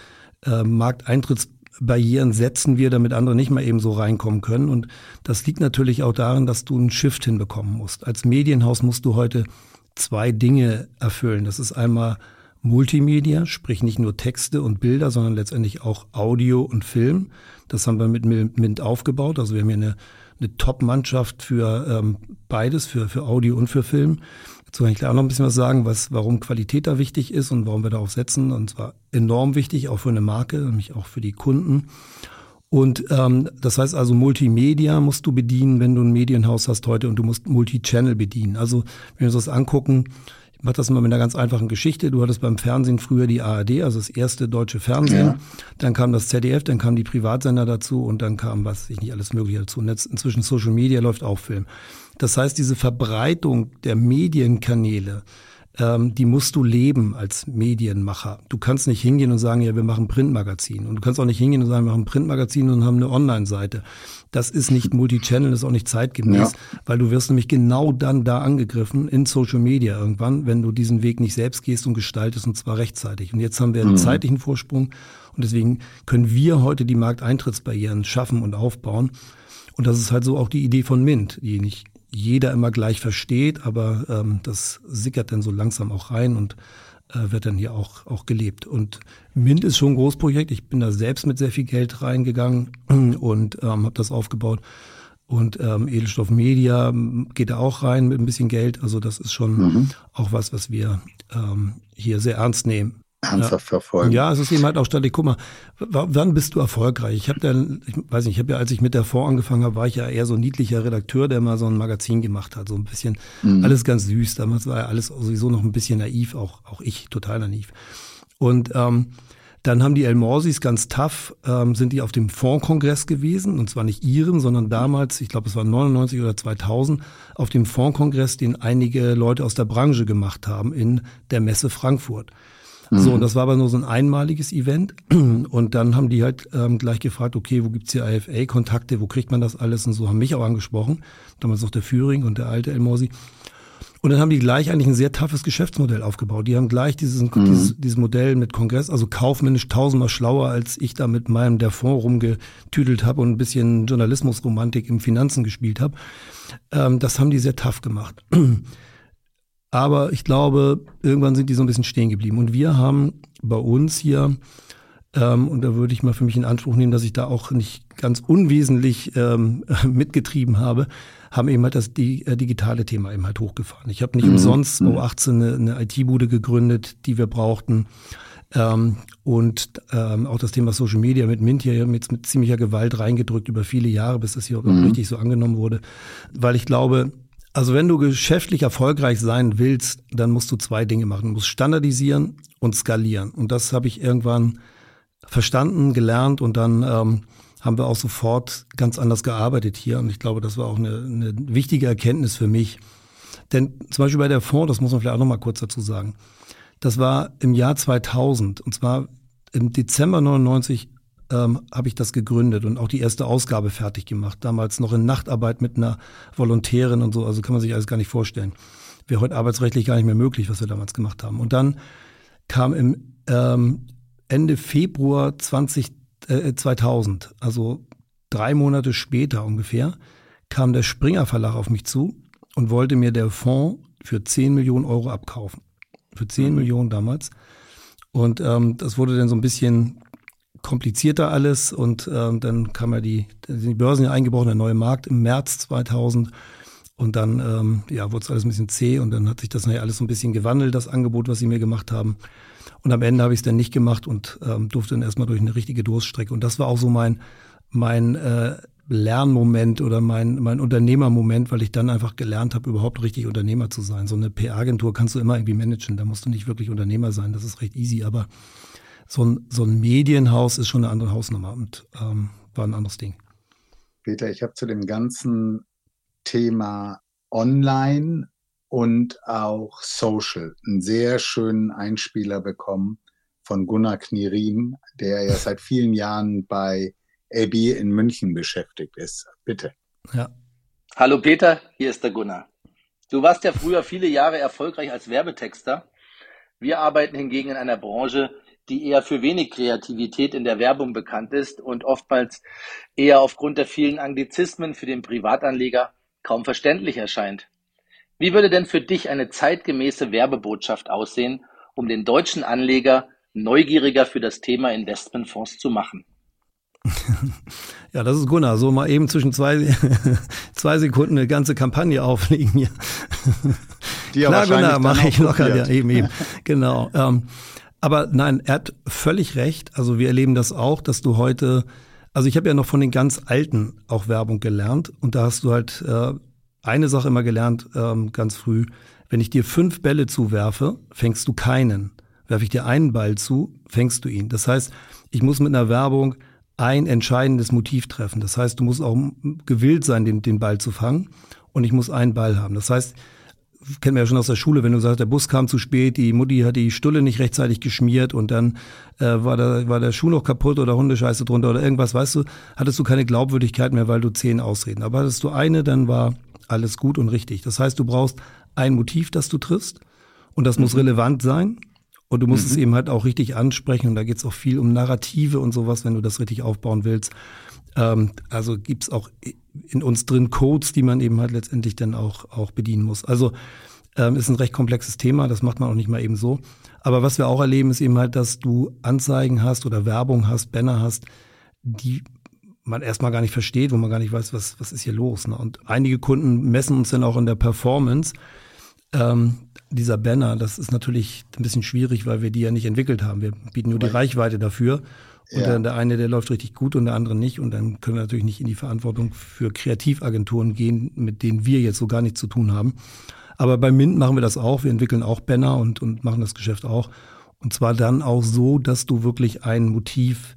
äh, Markteintrittsbarrieren setzen wir, damit andere nicht mal eben so reinkommen können. Und das liegt natürlich auch darin, dass du einen Shift hinbekommen musst. Als Medienhaus musst du heute zwei Dinge erfüllen. Das ist einmal Multimedia, sprich nicht nur Texte und Bilder, sondern letztendlich auch Audio und Film. Das haben wir mit Mint aufgebaut. Also wir haben hier eine, eine Top-Mannschaft für ähm, beides, für, für Audio und für Film. Dazu kann ich gleich auch noch ein bisschen was sagen, was, warum Qualität da wichtig ist und warum wir darauf setzen. Und zwar enorm wichtig, auch für eine Marke, nämlich auch für die Kunden. Und ähm, das heißt also, Multimedia musst du bedienen, wenn du ein Medienhaus hast heute und du musst Multichannel bedienen. Also wenn wir uns das angucken, mache das mal mit einer ganz einfachen Geschichte. Du hattest beim Fernsehen früher die ARD, also das erste deutsche Fernsehen. Ja. Dann kam das ZDF, dann kamen die Privatsender dazu und dann kam, was ich nicht, alles Mögliche dazu. Und jetzt inzwischen Social Media läuft auch Film. Das heißt, diese Verbreitung der Medienkanäle, ähm, die musst du leben als Medienmacher. Du kannst nicht hingehen und sagen, ja, wir machen Printmagazin. Und du kannst auch nicht hingehen und sagen, wir machen Printmagazin und haben eine Online-Seite. Das ist nicht Multichannel, das ist auch nicht zeitgemäß, ja. weil du wirst nämlich genau dann da angegriffen in Social Media irgendwann, wenn du diesen Weg nicht selbst gehst und gestaltest und zwar rechtzeitig. Und jetzt haben wir einen mhm. zeitlichen Vorsprung und deswegen können wir heute die Markteintrittsbarrieren schaffen und aufbauen. Und das ist halt so auch die Idee von Mint, die nicht jeder immer gleich versteht, aber ähm, das sickert dann so langsam auch rein und äh, wird dann hier auch, auch gelebt. Und Mint ist schon ein Großprojekt. Ich bin da selbst mit sehr viel Geld reingegangen und ähm, habe das aufgebaut. Und ähm, Edelstoff Media geht da auch rein mit ein bisschen Geld. Also das ist schon mhm. auch was, was wir ähm, hier sehr ernst nehmen ernsthaft ja. verfolgen. Ja, es ist eben halt auch stattlich. Guck mal, wann bist du erfolgreich? Ich habe dann, ich weiß nicht, ich habe ja, als ich mit der Fonds angefangen habe, war ich ja eher so ein niedlicher Redakteur, der mal so ein Magazin gemacht hat, so ein bisschen mhm. alles ganz süß. Damals war ja alles sowieso noch ein bisschen naiv, auch auch ich total naiv. Und ähm, dann haben die El Morsis ganz tough, ähm, sind die auf dem Fondskongress gewesen, und zwar nicht ihren, sondern damals, ich glaube es war 99 oder 2000, auf dem Fondskongress, den einige Leute aus der Branche gemacht haben in der Messe Frankfurt. So, und mhm. das war aber nur so ein einmaliges Event. Und dann haben die halt ähm, gleich gefragt, okay, wo gibt's hier IFA-Kontakte, wo kriegt man das alles? Und so haben mich auch angesprochen. Damals noch der Führing und der alte El Morsi. Und dann haben die gleich eigentlich ein sehr toughes Geschäftsmodell aufgebaut. Die haben gleich dieses, mhm. dieses, dieses Modell mit Kongress, also kaufmännisch tausendmal schlauer, als ich da mit meinem der Fonds rumgetüdelt habe und ein bisschen Journalismusromantik im Finanzen gespielt habe. Ähm, das haben die sehr tough gemacht. Aber ich glaube, irgendwann sind die so ein bisschen stehen geblieben. Und wir haben bei uns hier, ähm, und da würde ich mal für mich in Anspruch nehmen, dass ich da auch nicht ganz unwesentlich ähm, mitgetrieben habe, haben eben halt das äh, digitale Thema eben halt hochgefahren. Ich habe nicht mhm. umsonst 2018 eine, eine IT-Bude gegründet, die wir brauchten. Ähm, und ähm, auch das Thema Social Media mit Mint hier mit, mit ziemlicher Gewalt reingedrückt über viele Jahre, bis das hier mhm. auch richtig so angenommen wurde. Weil ich glaube, also wenn du geschäftlich erfolgreich sein willst, dann musst du zwei Dinge machen. Du musst standardisieren und skalieren. Und das habe ich irgendwann verstanden, gelernt und dann ähm, haben wir auch sofort ganz anders gearbeitet hier. Und ich glaube, das war auch eine, eine wichtige Erkenntnis für mich. Denn zum Beispiel bei der Fonds, das muss man vielleicht auch noch mal kurz dazu sagen, das war im Jahr 2000 und zwar im Dezember 99 ähm, habe ich das gegründet und auch die erste Ausgabe fertig gemacht. Damals noch in Nachtarbeit mit einer Volontärin und so, also kann man sich alles gar nicht vorstellen. Wäre heute arbeitsrechtlich gar nicht mehr möglich, was wir damals gemacht haben. Und dann kam im ähm, Ende Februar 20, äh, 2000, also drei Monate später ungefähr, kam der Springer Verlag auf mich zu und wollte mir der Fonds für 10 Millionen Euro abkaufen. Für 10 mhm. Millionen damals. Und ähm, das wurde dann so ein bisschen komplizierter alles und ähm, dann kam ja die, die Börsen ja eingebrochen, der neue Markt im März 2000 und dann ähm, ja, wurde es alles ein bisschen zäh und dann hat sich das nachher alles so ein bisschen gewandelt, das Angebot, was sie mir gemacht haben. Und am Ende habe ich es dann nicht gemacht und ähm, durfte dann erstmal durch eine richtige Durststrecke. Und das war auch so mein, mein äh, Lernmoment oder mein, mein Unternehmermoment, weil ich dann einfach gelernt habe, überhaupt richtig Unternehmer zu sein. So eine PR-Agentur kannst du immer irgendwie managen, da musst du nicht wirklich Unternehmer sein, das ist recht easy, aber so ein, so ein Medienhaus ist schon eine andere Hausnummer und ähm, war ein anderes Ding. Peter, ich habe zu dem ganzen Thema Online und auch Social einen sehr schönen Einspieler bekommen von Gunnar Knierim, der ja seit vielen Jahren bei AB in München beschäftigt ist. Bitte. Ja. Hallo Peter, hier ist der Gunnar. Du warst ja früher viele Jahre erfolgreich als Werbetexter. Wir arbeiten hingegen in einer Branche, die eher für wenig Kreativität in der Werbung bekannt ist und oftmals eher aufgrund der vielen Anglizismen für den Privatanleger kaum verständlich erscheint. Wie würde denn für dich eine zeitgemäße Werbebotschaft aussehen, um den deutschen Anleger neugieriger für das Thema Investmentfonds zu machen? Ja, das ist Gunnar. So mal eben zwischen zwei, zwei Sekunden eine ganze Kampagne auflegen hier. Die Klar, Gunnar, mache ich locker. Ja, eben, eben. Genau. Ähm, aber nein, er hat völlig recht. Also wir erleben das auch, dass du heute, also ich habe ja noch von den ganz Alten auch Werbung gelernt und da hast du halt äh, eine Sache immer gelernt, ähm, ganz früh. Wenn ich dir fünf Bälle zuwerfe, fängst du keinen. Werfe ich dir einen Ball zu, fängst du ihn. Das heißt, ich muss mit einer Werbung ein entscheidendes Motiv treffen. Das heißt, du musst auch gewillt sein, den, den Ball zu fangen. Und ich muss einen Ball haben. Das heißt, kennen wir ja schon aus der Schule, wenn du sagst, der Bus kam zu spät, die Mutti hat die Stulle nicht rechtzeitig geschmiert und dann äh, war, der, war der Schuh noch kaputt oder Hundescheiße drunter oder irgendwas, weißt du, hattest du keine Glaubwürdigkeit mehr, weil du zehn Ausreden. Aber hattest du eine, dann war alles gut und richtig. Das heißt, du brauchst ein Motiv, das du triffst und das mhm. muss relevant sein und du musst mhm. es eben halt auch richtig ansprechen. Und da geht es auch viel um Narrative und sowas, wenn du das richtig aufbauen willst. Ähm, also gibt's auch in uns drin Codes, die man eben halt letztendlich dann auch, auch bedienen muss. Also ähm, ist ein recht komplexes Thema, das macht man auch nicht mal eben so. Aber was wir auch erleben, ist eben halt, dass du Anzeigen hast oder Werbung hast, Banner hast, die man erstmal gar nicht versteht, wo man gar nicht weiß, was, was ist hier los. Ne? Und einige Kunden messen uns dann auch in der Performance. Ähm, dieser Banner, das ist natürlich ein bisschen schwierig, weil wir die ja nicht entwickelt haben. Wir bieten nur die Reichweite dafür. Und ja. dann der eine, der läuft richtig gut und der andere nicht. Und dann können wir natürlich nicht in die Verantwortung für Kreativagenturen gehen, mit denen wir jetzt so gar nichts zu tun haben. Aber bei Mint machen wir das auch. Wir entwickeln auch Banner und, und machen das Geschäft auch. Und zwar dann auch so, dass du wirklich ein Motiv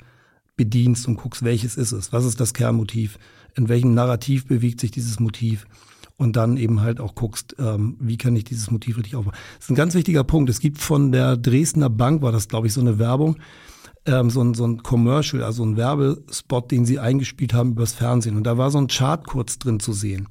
bedienst und guckst, welches ist es? Was ist das Kernmotiv? In welchem Narrativ bewegt sich dieses Motiv? und dann eben halt auch guckst, ähm, wie kann ich dieses Motiv richtig aufbauen. Das ist ein ganz wichtiger Punkt. Es gibt von der Dresdner Bank, war das glaube ich so eine Werbung, ähm, so, ein, so ein Commercial, also ein Werbespot, den sie eingespielt haben übers Fernsehen. Und da war so ein Chart kurz drin zu sehen.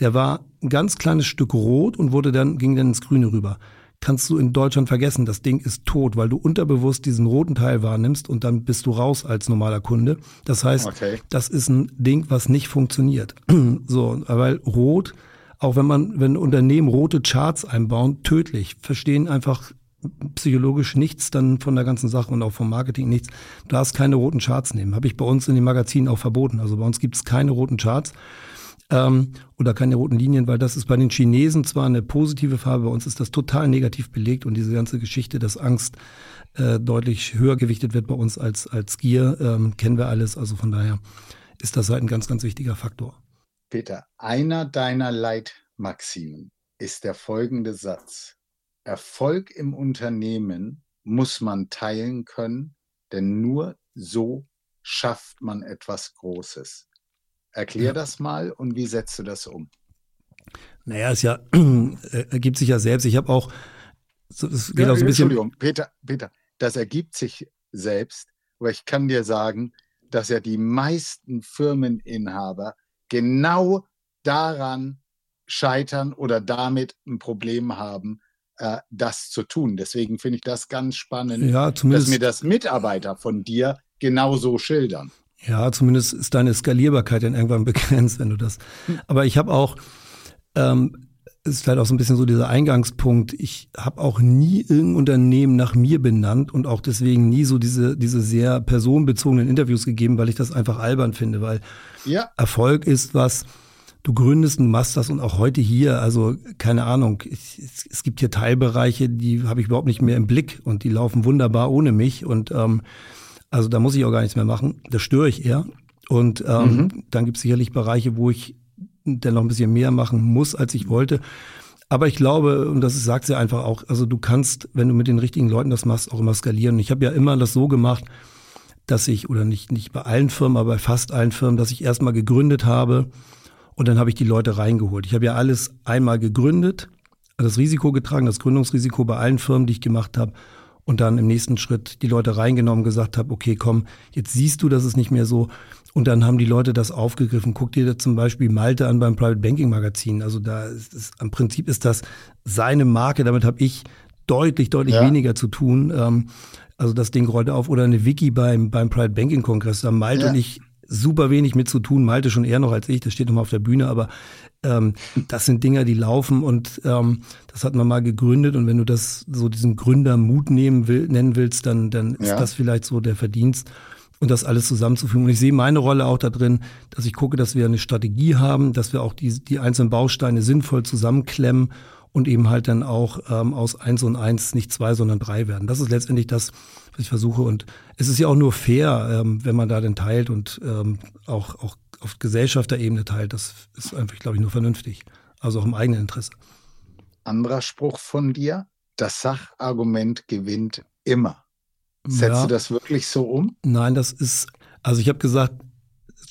Der war ein ganz kleines Stück rot und wurde dann, ging dann ins Grüne rüber kannst du in Deutschland vergessen. Das Ding ist tot, weil du unterbewusst diesen roten Teil wahrnimmst und dann bist du raus als normaler Kunde. Das heißt, okay. das ist ein Ding, was nicht funktioniert. so, weil rot auch wenn man, wenn Unternehmen rote Charts einbauen, tödlich, verstehen einfach psychologisch nichts dann von der ganzen Sache und auch vom Marketing nichts. Du darfst keine roten Charts nehmen. Habe ich bei uns in den Magazinen auch verboten. Also bei uns gibt es keine roten Charts. ähm, oder keine roten Linien, weil das ist bei den Chinesen zwar eine positive Farbe, bei uns ist das total negativ belegt und diese ganze Geschichte, dass Angst äh, deutlich höher gewichtet wird bei uns als, als Gier, ähm, kennen wir alles. Also von daher ist das halt ein ganz, ganz wichtiger Faktor. Peter, einer deiner Leitmaximen ist der folgende Satz. Erfolg im Unternehmen muss man teilen können, denn nur so schafft man etwas Großes. Erklär ja. das mal und wie setzt du das um? Naja, es ja, äh, ergibt sich ja selbst. Ich habe auch, es geht ja, auch so ein bisschen. Entschuldigung, Peter, Peter, das ergibt sich selbst, aber ich kann dir sagen, dass ja die meisten Firmeninhaber genau daran scheitern oder damit ein Problem haben, äh, das zu tun. Deswegen finde ich das ganz spannend, ja, dass mir das Mitarbeiter von dir genauso schildern. Ja, zumindest ist deine Skalierbarkeit dann irgendwann begrenzt, wenn du das. Aber ich habe auch, ähm, ist vielleicht auch so ein bisschen so dieser Eingangspunkt. Ich habe auch nie irgendein Unternehmen nach mir benannt und auch deswegen nie so diese, diese sehr personenbezogenen Interviews gegeben, weil ich das einfach albern finde, weil ja. Erfolg ist was, du gründest ein Masters und auch heute hier, also keine Ahnung, ich, es gibt hier Teilbereiche, die habe ich überhaupt nicht mehr im Blick und die laufen wunderbar ohne mich und ähm, also da muss ich auch gar nichts mehr machen. Das störe ich eher. Und ähm, mhm. dann gibt es sicherlich Bereiche, wo ich dann noch ein bisschen mehr machen muss, als ich wollte. Aber ich glaube, und das sagt sie einfach auch, also du kannst, wenn du mit den richtigen Leuten das machst, auch immer skalieren. Ich habe ja immer das so gemacht, dass ich, oder nicht, nicht bei allen Firmen, aber bei fast allen Firmen, dass ich erstmal gegründet habe und dann habe ich die Leute reingeholt. Ich habe ja alles einmal gegründet, das Risiko getragen, das Gründungsrisiko bei allen Firmen, die ich gemacht habe und dann im nächsten Schritt die Leute reingenommen, gesagt habe, okay, komm, jetzt siehst du, dass es nicht mehr so. Und dann haben die Leute das aufgegriffen. Guck dir da zum Beispiel Malte an beim Private Banking Magazin. Also da ist es, im Prinzip ist das seine Marke. Damit habe ich deutlich, deutlich ja. weniger zu tun. Ähm, also das Ding rollte auf. Oder eine Wiki beim, beim Private Banking Kongress. Da Malte ja. und ich super wenig mit zu tun. Malte schon eher noch als ich. Das steht nochmal auf der Bühne. Aber ähm, das sind Dinger, die laufen und ähm, das hat man mal gegründet und wenn du das so diesen Gründermut nehmen will, nennen willst, dann, dann ist ja. das vielleicht so der Verdienst und das alles zusammenzufügen. Und ich sehe meine Rolle auch da drin, dass ich gucke, dass wir eine Strategie haben, dass wir auch die, die einzelnen Bausteine sinnvoll zusammenklemmen und eben halt dann auch ähm, aus eins und eins nicht zwei, sondern drei werden. Das ist letztendlich das, was ich versuche. Und es ist ja auch nur fair, ähm, wenn man da denn teilt und ähm, auch, auch auf Gesellschafterebene teilt. Das ist einfach, glaube ich, nur vernünftig. Also auch im eigenen Interesse. Anderer Spruch von dir, das Sachargument gewinnt immer. Setzt ja. du das wirklich so um? Nein, das ist, also ich habe gesagt,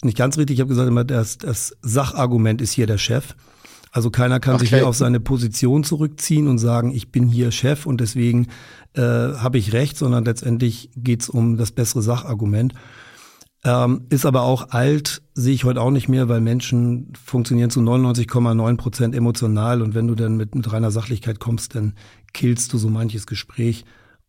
nicht ganz richtig, ich habe gesagt immer, das, das Sachargument ist hier der Chef. Also keiner kann okay. sich hier auf seine Position zurückziehen und sagen, ich bin hier Chef und deswegen äh, habe ich recht, sondern letztendlich geht es um das bessere Sachargument. Ähm, ist aber auch alt, sehe ich heute auch nicht mehr, weil Menschen funktionieren zu 99,9 Prozent emotional und wenn du dann mit, mit reiner Sachlichkeit kommst, dann killst du so manches Gespräch.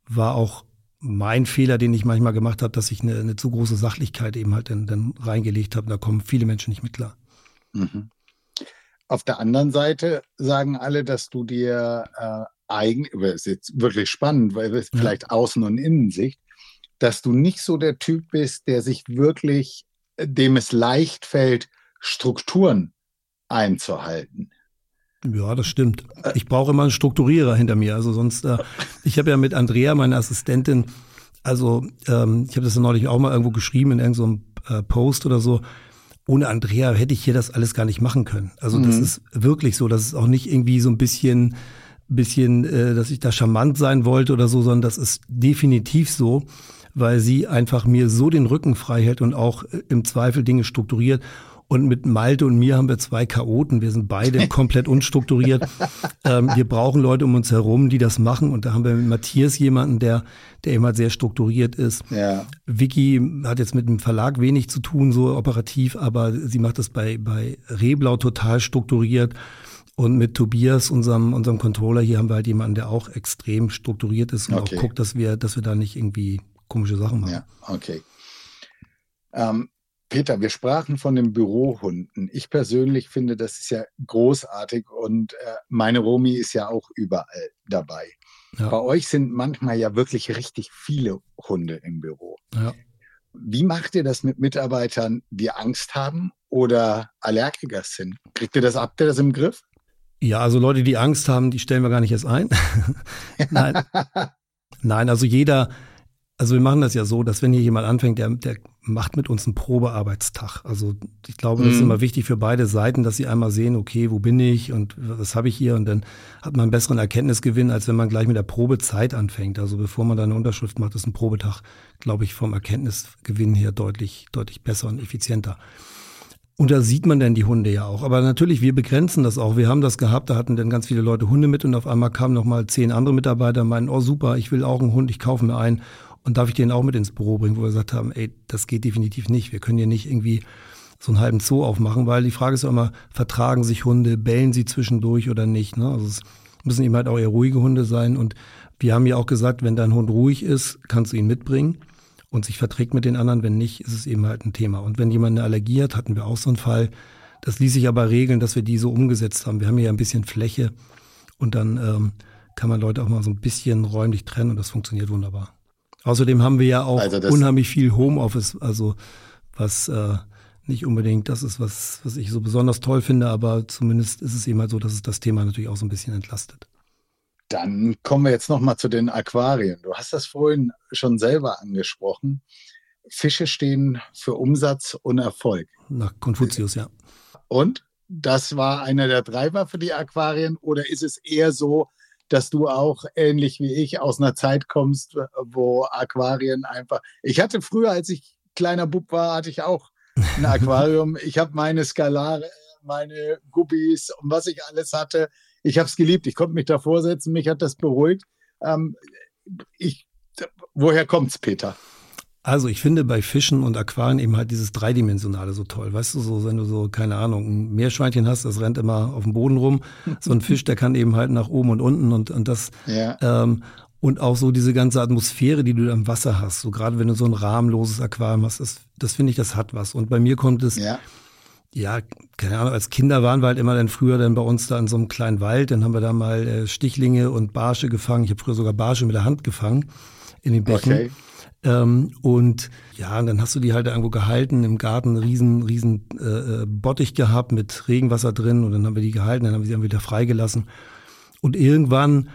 War auch mein Fehler, den ich manchmal gemacht habe, dass ich eine, eine zu große Sachlichkeit eben halt dann, dann reingelegt habe. Da kommen viele Menschen nicht mit klar. Mhm. Auf der anderen Seite sagen alle, dass du dir äh, eigen, das ist jetzt wirklich spannend, weil es ja. vielleicht Außen- und Innensicht, dass du nicht so der Typ bist, der sich wirklich, dem es leicht fällt, Strukturen einzuhalten. Ja, das stimmt. Ich brauche immer einen Strukturierer hinter mir. Also sonst, äh, ich habe ja mit Andrea, meine Assistentin, also ähm, ich habe das ja neulich auch mal irgendwo geschrieben in irgendeinem äh, Post oder so. Ohne Andrea hätte ich hier das alles gar nicht machen können. Also mhm. das ist wirklich so. Das ist auch nicht irgendwie so ein bisschen, bisschen, äh, dass ich da charmant sein wollte oder so, sondern das ist definitiv so weil sie einfach mir so den Rücken frei hält und auch äh, im Zweifel Dinge strukturiert. Und mit Malte und mir haben wir zwei Chaoten. Wir sind beide komplett unstrukturiert. ähm, wir brauchen Leute um uns herum, die das machen. Und da haben wir mit Matthias jemanden, der, der immer sehr strukturiert ist. Ja. Vicky hat jetzt mit dem Verlag wenig zu tun, so operativ, aber sie macht das bei, bei Reblau total strukturiert. Und mit Tobias, unserem, unserem Controller, hier haben wir halt jemanden, der auch extrem strukturiert ist und okay. auch guckt, dass wir, dass wir da nicht irgendwie komische Sachen machen. Ja, okay. Ähm, Peter, wir sprachen von den Bürohunden. Ich persönlich finde, das ist ja großartig und äh, meine Romi ist ja auch überall dabei. Ja. Bei euch sind manchmal ja wirklich richtig viele Hunde im Büro. Ja. Wie macht ihr das mit Mitarbeitern, die Angst haben oder Allergiker sind? Kriegt ihr das, habt ihr das im Griff? Ja, also Leute, die Angst haben, die stellen wir gar nicht erst ein. Nein. Nein, also jeder, also wir machen das ja so, dass wenn hier jemand anfängt, der, der macht mit uns einen Probearbeitstag. Also ich glaube, das ist mhm. immer wichtig für beide Seiten, dass sie einmal sehen, okay, wo bin ich und was habe ich hier und dann hat man einen besseren Erkenntnisgewinn, als wenn man gleich mit der Probezeit anfängt. Also bevor man da eine Unterschrift macht, ist ein Probetag, glaube ich, vom Erkenntnisgewinn her deutlich, deutlich besser und effizienter. Und da sieht man dann die Hunde ja auch. Aber natürlich, wir begrenzen das auch. Wir haben das gehabt, da hatten dann ganz viele Leute Hunde mit und auf einmal kamen noch mal zehn andere Mitarbeiter und meinten, oh super, ich will auch einen Hund, ich kaufe mir einen. Und darf ich den auch mit ins Büro bringen, wo wir gesagt haben, ey, das geht definitiv nicht. Wir können hier nicht irgendwie so einen halben Zoo aufmachen, weil die Frage ist ja immer, vertragen sich Hunde, bellen sie zwischendurch oder nicht. Ne? Also es müssen eben halt auch eher ruhige Hunde sein. Und wir haben ja auch gesagt, wenn dein Hund ruhig ist, kannst du ihn mitbringen und sich verträgt mit den anderen. Wenn nicht, ist es eben halt ein Thema. Und wenn jemand eine Allergie hat, hatten wir auch so einen Fall. Das ließ sich aber regeln, dass wir die so umgesetzt haben. Wir haben hier ja ein bisschen Fläche und dann ähm, kann man Leute auch mal so ein bisschen räumlich trennen und das funktioniert wunderbar. Außerdem haben wir ja auch also unheimlich viel Homeoffice, also was äh, nicht unbedingt das ist, was, was ich so besonders toll finde, aber zumindest ist es eben halt so, dass es das Thema natürlich auch so ein bisschen entlastet. Dann kommen wir jetzt nochmal zu den Aquarien. Du hast das vorhin schon selber angesprochen. Fische stehen für Umsatz und Erfolg. Nach Konfuzius, ja. Und das war einer der Treiber für die Aquarien oder ist es eher so, dass du auch ähnlich wie ich aus einer Zeit kommst, wo Aquarien einfach. Ich hatte früher, als ich kleiner Bub war, hatte ich auch ein Aquarium. ich habe meine Skalare, meine Guppies und was ich alles hatte ich habe es geliebt. Ich konnte mich da vorsetzen, mich hat das beruhigt. Ähm, ich, woher kommt's, Peter? Also ich finde bei Fischen und Aquarien eben halt dieses Dreidimensionale so toll. Weißt du, so wenn du so, keine Ahnung, ein Meerschweinchen hast, das rennt immer auf dem Boden rum. So ein Fisch, der kann eben halt nach oben und unten und, und das ja. ähm, und auch so diese ganze Atmosphäre, die du da im Wasser hast. So gerade wenn du so ein rahmenloses Aquarium hast, das, das finde ich, das hat was. Und bei mir kommt es ja ja, keine Ahnung, als Kinder waren wir halt immer dann früher dann bei uns da in so einem kleinen Wald, dann haben wir da mal äh, Stichlinge und Barsche gefangen. Ich habe früher sogar Barsche mit der Hand gefangen in den Becken. Okay. Ähm, und ja, und dann hast du die halt irgendwo gehalten, im Garten einen riesen, riesen äh, äh, Bottich gehabt mit Regenwasser drin und dann haben wir die gehalten, dann haben wir sie dann wieder freigelassen. Und irgendwann,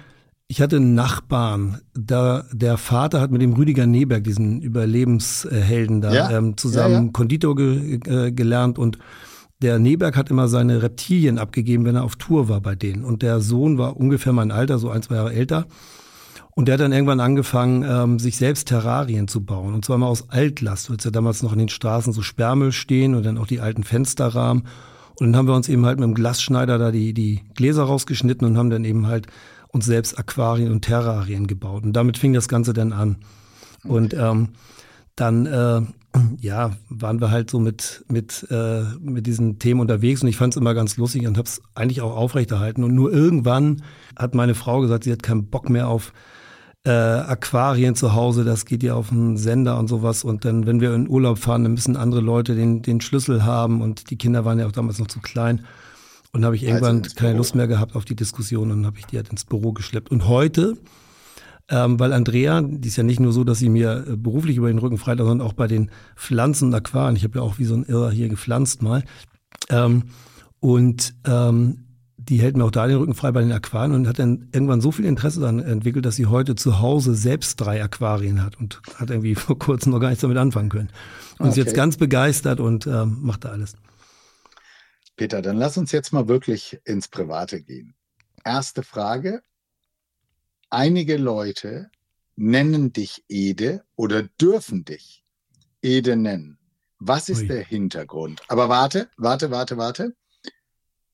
ich hatte einen Nachbarn, da der Vater hat mit dem Rüdiger Neberg, diesen Überlebenshelden da, ja. ähm, zusammen ja, ja. Konditor ge äh, gelernt und der Neberg hat immer seine Reptilien abgegeben, wenn er auf Tour war bei denen. Und der Sohn war ungefähr mein Alter, so ein, zwei Jahre älter. Und der hat dann irgendwann angefangen, ähm, sich selbst Terrarien zu bauen. Und zwar mal aus Altlast. Du hattest ja damals noch in den Straßen so Sperrmüll stehen und dann auch die alten Fensterrahmen. Und dann haben wir uns eben halt mit dem Glasschneider da die, die Gläser rausgeschnitten und haben dann eben halt uns selbst Aquarien und Terrarien gebaut. Und damit fing das Ganze dann an. Und ähm, dann äh, ja, waren wir halt so mit, mit, äh, mit diesen Themen unterwegs und ich fand es immer ganz lustig und habe es eigentlich auch aufrechterhalten. Und nur irgendwann hat meine Frau gesagt, sie hat keinen Bock mehr auf äh, Aquarien zu Hause, das geht ja auf den Sender und sowas. Und dann, wenn wir in Urlaub fahren, dann müssen andere Leute den, den Schlüssel haben und die Kinder waren ja auch damals noch zu klein. Und habe ich also irgendwann also keine Lust mehr gehabt auf die Diskussion und habe ich die halt ins Büro geschleppt. Und heute ähm, weil Andrea, die ist ja nicht nur so, dass sie mir äh, beruflich über den Rücken freit, sondern auch bei den Pflanzen und Aquarien. Ich habe ja auch wie so ein Irrer hier gepflanzt mal. Ähm, und ähm, die hält mir auch da den Rücken frei bei den Aquarien und hat dann irgendwann so viel Interesse daran entwickelt, dass sie heute zu Hause selbst drei Aquarien hat und hat irgendwie vor kurzem noch gar nichts damit anfangen können. Und okay. ist jetzt ganz begeistert und ähm, macht da alles. Peter, dann lass uns jetzt mal wirklich ins Private gehen. Erste Frage, einige Leute nennen dich Ede oder dürfen dich Ede nennen. Was ist Ui. der Hintergrund? Aber warte, warte, warte, warte.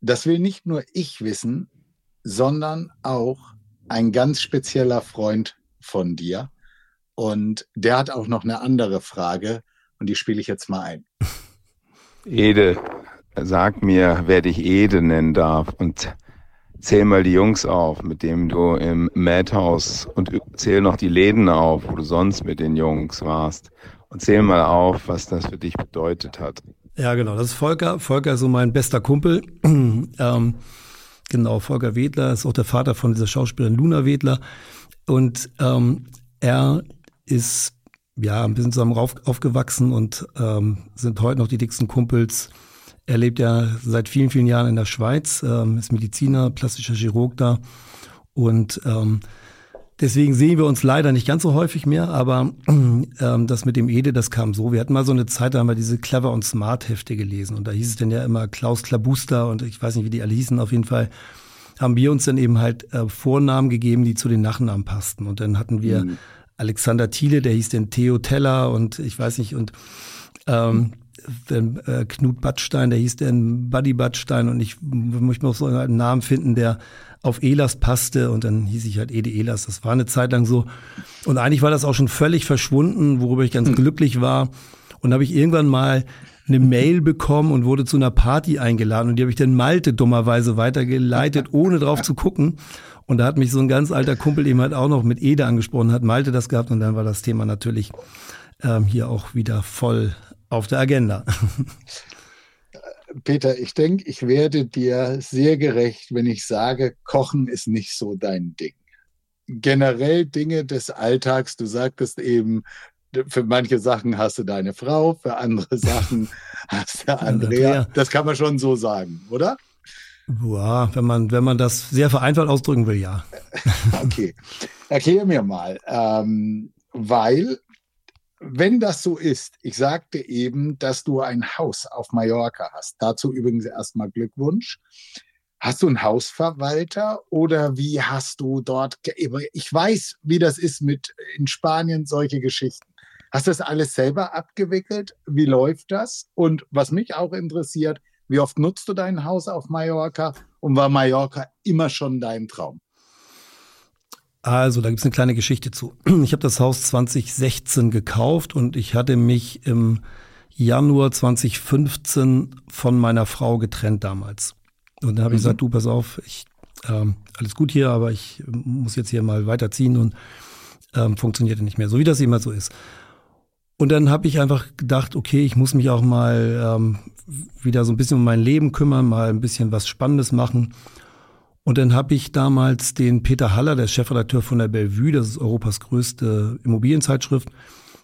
Das will nicht nur ich wissen, sondern auch ein ganz spezieller Freund von dir. Und der hat auch noch eine andere Frage und die spiele ich jetzt mal ein. Ede, sag mir, wer dich Ede nennen darf. Und Zähl mal die Jungs auf, mit denen du im Madhouse und zähl noch die Läden auf, wo du sonst mit den Jungs warst. Und zähl mal auf, was das für dich bedeutet hat. Ja, genau. Das ist Volker. Volker ist so mein bester Kumpel. ähm, genau, Volker Wedler ist auch der Vater von dieser Schauspielerin Luna Wedler. Und ähm, er ist ja, ein bisschen zusammen rauf, aufgewachsen und ähm, sind heute noch die dicksten Kumpels. Er lebt ja seit vielen, vielen Jahren in der Schweiz, ähm, ist Mediziner, plastischer Chirurg da. Und ähm, deswegen sehen wir uns leider nicht ganz so häufig mehr, aber ähm, das mit dem Ede, das kam so. Wir hatten mal so eine Zeit, da haben wir diese Clever und Smart Hefte gelesen. Und da hieß es dann ja immer Klaus Klabuster und ich weiß nicht, wie die alle hießen, auf jeden Fall haben wir uns dann eben halt äh, Vornamen gegeben, die zu den Nachnamen passten. Und dann hatten wir mhm. Alexander Thiele, der hieß den Theo Teller und ich weiß nicht, und ähm, den, äh, Knut Badstein, der hieß den Buddy Badstein und ich möchte noch so einen Namen finden, der auf Elas passte und dann hieß ich halt Ede Elas. Das war eine Zeit lang so. Und eigentlich war das auch schon völlig verschwunden, worüber ich ganz mhm. glücklich war. Und habe ich irgendwann mal eine Mail bekommen und wurde zu einer Party eingeladen und die habe ich dann Malte dummerweise weitergeleitet, ohne drauf zu gucken. Und da hat mich so ein ganz alter Kumpel eben halt auch noch mit Ede angesprochen, hat Malte das gehabt und dann war das Thema natürlich ähm, hier auch wieder voll auf der Agenda. Peter, ich denke, ich werde dir sehr gerecht, wenn ich sage, Kochen ist nicht so dein Ding. Generell Dinge des Alltags, du sagtest eben, für manche Sachen hast du deine Frau, für andere Sachen hast du Andrea. Das kann man schon so sagen, oder? Ja, wenn man, wenn man das sehr vereinfacht ausdrücken will, ja. okay. Erklär mir mal, ähm, weil, wenn das so ist, ich sagte eben, dass du ein Haus auf Mallorca hast. Dazu übrigens erstmal Glückwunsch. Hast du einen Hausverwalter oder wie hast du dort, ich weiß, wie das ist mit in Spanien solche Geschichten. Hast du das alles selber abgewickelt? Wie läuft das? Und was mich auch interessiert, wie oft nutzt du dein Haus auf Mallorca und war Mallorca immer schon dein Traum? Also, da gibt es eine kleine Geschichte zu. Ich habe das Haus 2016 gekauft und ich hatte mich im Januar 2015 von meiner Frau getrennt damals. Und dann habe mhm. ich gesagt, du, pass auf, ich, ähm, alles gut hier, aber ich muss jetzt hier mal weiterziehen und ähm, funktionierte nicht mehr, so wie das immer so ist. Und dann habe ich einfach gedacht, okay, ich muss mich auch mal ähm, wieder so ein bisschen um mein Leben kümmern, mal ein bisschen was Spannendes machen. Und dann habe ich damals den Peter Haller, der Chefredakteur von der Bellevue, das ist Europas größte Immobilienzeitschrift,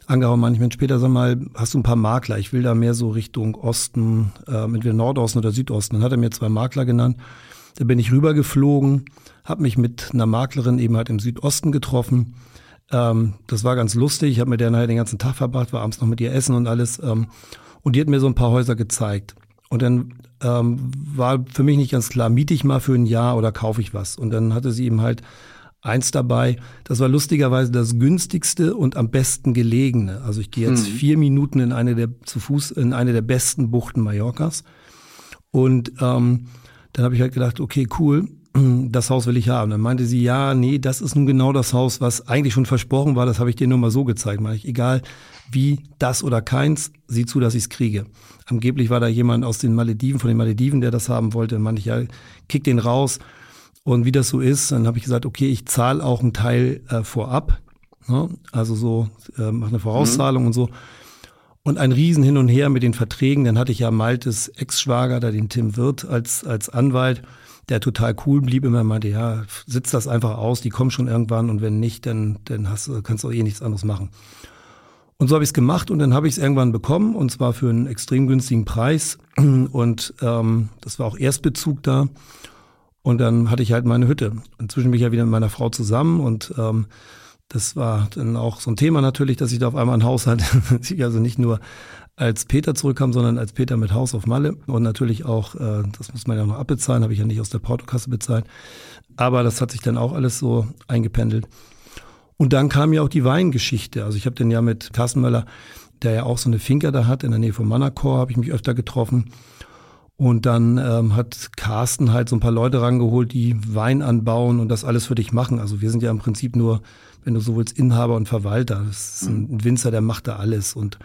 angehauen. Manchmal später, sag mal, hast du ein paar Makler? Ich will da mehr so Richtung Osten, äh, entweder Nordosten oder Südosten. Dann hat er mir zwei Makler genannt. Da bin ich rübergeflogen, habe mich mit einer Maklerin eben halt im Südosten getroffen ähm, das war ganz lustig. Ich habe mit der nachher den ganzen Tag verbracht, war abends noch mit ihr essen und alles. Ähm, und die hat mir so ein paar Häuser gezeigt. Und dann ähm, war für mich nicht ganz klar, miete ich mal für ein Jahr oder kaufe ich was. Und dann hatte sie eben halt eins dabei. Das war lustigerweise das günstigste und am besten gelegene. Also ich gehe jetzt hm. vier Minuten in eine der zu Fuß in eine der besten Buchten Mallorcas. Und ähm, dann habe ich halt gedacht, okay, cool das Haus will ich haben. Dann meinte sie, ja, nee, das ist nun genau das Haus, was eigentlich schon versprochen war, das habe ich dir nur mal so gezeigt. Meine ich, egal wie, das oder keins, sieh zu, dass ich es kriege. Angeblich war da jemand aus den Malediven, von den Malediven, der das haben wollte. Dann meinte ich, ja, kick den raus. Und wie das so ist, dann habe ich gesagt, okay, ich zahle auch einen Teil äh, vorab. Ne? Also so, äh, mache eine Vorauszahlung mhm. und so. Und ein Riesen hin und her mit den Verträgen. Dann hatte ich ja Maltes Ex-Schwager, da den Tim Wirth als, als Anwalt der total cool blieb, immer meinte, ja, sitz das einfach aus, die kommen schon irgendwann und wenn nicht, dann, dann hast, kannst du auch eh nichts anderes machen. Und so habe ich es gemacht und dann habe ich es irgendwann bekommen und zwar für einen extrem günstigen Preis und ähm, das war auch Erstbezug da und dann hatte ich halt meine Hütte. Inzwischen bin ich ja wieder mit meiner Frau zusammen und ähm, das war dann auch so ein Thema natürlich, dass ich da auf einmal ein Haus hatte, ich also nicht nur als Peter zurückkam, sondern als Peter mit Haus auf Malle und natürlich auch, äh, das muss man ja noch abbezahlen, habe ich ja nicht aus der Portokasse bezahlt, aber das hat sich dann auch alles so eingependelt. Und dann kam ja auch die Weingeschichte. Also ich habe den ja mit Carsten Möller, der ja auch so eine Finca da hat, in der Nähe von Manacor, habe ich mich öfter getroffen. Und dann ähm, hat Carsten halt so ein paar Leute rangeholt, die Wein anbauen und das alles für dich machen. Also wir sind ja im Prinzip nur, wenn du so willst, Inhaber und Verwalter. Das ist ein Winzer, der macht da alles. Und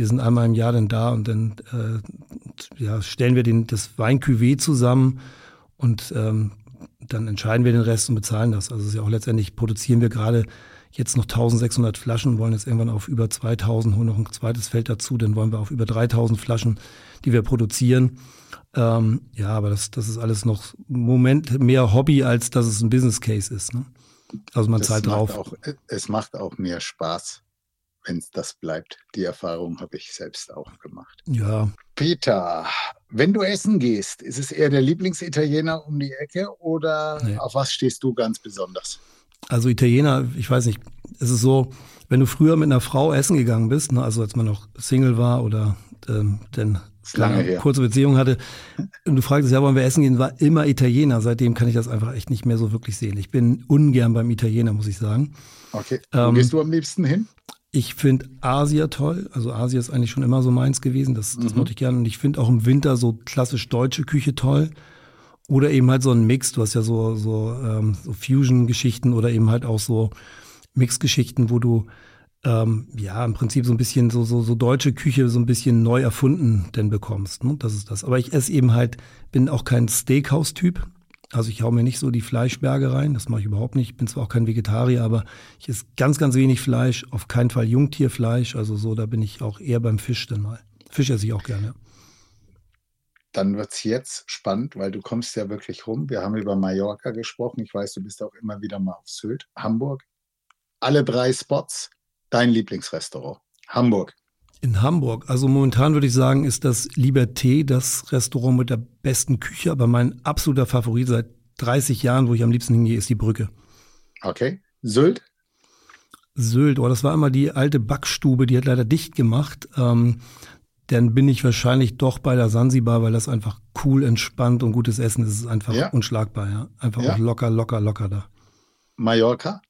wir sind einmal im Jahr dann da und dann äh, ja, stellen wir den, das Weincuvée zusammen und ähm, dann entscheiden wir den Rest und bezahlen das. Also es ist ja auch letztendlich produzieren wir gerade jetzt noch 1600 Flaschen, wollen jetzt irgendwann auf über 2000, holen noch ein zweites Feld dazu, dann wollen wir auf über 3000 Flaschen, die wir produzieren. Ähm, ja, aber das, das ist alles noch im Moment mehr Hobby, als dass es ein Business Case ist. Ne? Also man das zahlt drauf. Auch, es macht auch mehr Spaß. Wenn es das bleibt. Die Erfahrung habe ich selbst auch gemacht. Ja. Peter, wenn du essen gehst, ist es eher der Lieblingsitaliener um die Ecke oder nee. auf was stehst du ganz besonders? Also Italiener, ich weiß nicht, es ist so, wenn du früher mit einer Frau essen gegangen bist, ne, also als man noch Single war oder ähm, denn lange kurze Beziehung hatte, und du fragtest, ja, wollen wir essen gehen, war immer Italiener. Seitdem kann ich das einfach echt nicht mehr so wirklich sehen. Ich bin ungern beim Italiener, muss ich sagen. Okay. Wo ähm, gehst du am liebsten hin? Ich finde Asia toll. Also Asia ist eigentlich schon immer so meins gewesen. Das, das mhm. mochte ich gerne. Und ich finde auch im Winter so klassisch deutsche Küche toll. Oder eben halt so ein Mix. Du hast ja so, so, ähm, so Fusion-Geschichten oder eben halt auch so Mix-Geschichten, wo du ähm, ja im Prinzip so ein bisschen so, so, so deutsche Küche so ein bisschen neu erfunden denn bekommst. Ne? Das ist das. Aber ich esse eben halt, bin auch kein Steakhouse-Typ. Also ich hau mir nicht so die Fleischberge rein, das mache ich überhaupt nicht. Ich bin zwar auch kein Vegetarier, aber ich esse ganz, ganz wenig Fleisch, auf keinen Fall Jungtierfleisch. Also so, da bin ich auch eher beim Fisch dann mal. Fisch esse ich auch gerne. Dann wird es jetzt spannend, weil du kommst ja wirklich rum. Wir haben über Mallorca gesprochen. Ich weiß, du bist auch immer wieder mal auf Sylt, Hamburg. Alle drei Spots, dein Lieblingsrestaurant. Hamburg. In Hamburg. Also momentan würde ich sagen, ist das Liberté das Restaurant mit der besten Küche, aber mein absoluter Favorit seit 30 Jahren, wo ich am liebsten hingehe, ist die Brücke. Okay. Sylt? Sylt, oh, das war immer die alte Backstube, die hat leider dicht gemacht. Ähm, dann bin ich wahrscheinlich doch bei der Sansibar, weil das einfach cool, entspannt und gutes Essen ist. Es ist einfach ja. unschlagbar, ja. Einfach ja. auch locker, locker, locker da. Mallorca?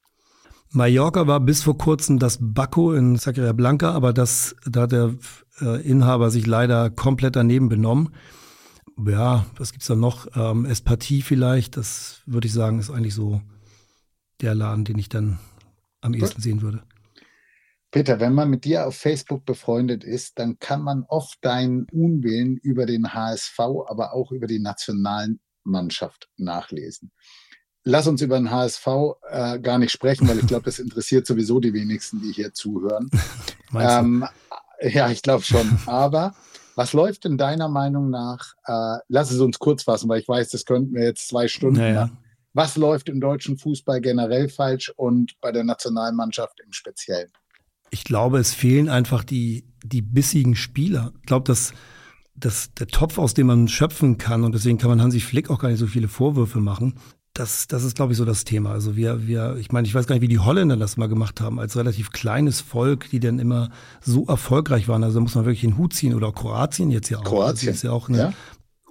Mallorca war bis vor kurzem das Baco in Sacra Blanca, aber das, da hat der äh, Inhaber sich leider komplett daneben benommen. Ja, was gibt's da noch? Ähm, Espartie vielleicht, das würde ich sagen, ist eigentlich so der Laden, den ich dann am ehesten sehen würde. Peter, wenn man mit dir auf Facebook befreundet ist, dann kann man oft deinen Unwillen über den HSV, aber auch über die Nationalmannschaft nachlesen lass uns über den HSV äh, gar nicht sprechen, weil ich glaube, das interessiert sowieso die wenigsten, die hier zuhören. Ähm, ja, ich glaube schon. Aber was läuft in deiner Meinung nach, äh, lass es uns kurz fassen, weil ich weiß, das könnten wir jetzt zwei Stunden naja. machen. Was läuft im deutschen Fußball generell falsch und bei der Nationalmannschaft im Speziellen? Ich glaube, es fehlen einfach die, die bissigen Spieler. Ich glaube, dass, dass der Topf, aus dem man schöpfen kann, und deswegen kann man Hansi Flick auch gar nicht so viele Vorwürfe machen, das, das ist, glaube ich, so das Thema. Also wir, wir, ich meine, ich weiß gar nicht, wie die Holländer das mal gemacht haben, als relativ kleines Volk, die dann immer so erfolgreich waren. Also da muss man wirklich den Hut ziehen oder Kroatien jetzt ja auch. Kroatien das ist ja auch eine ja?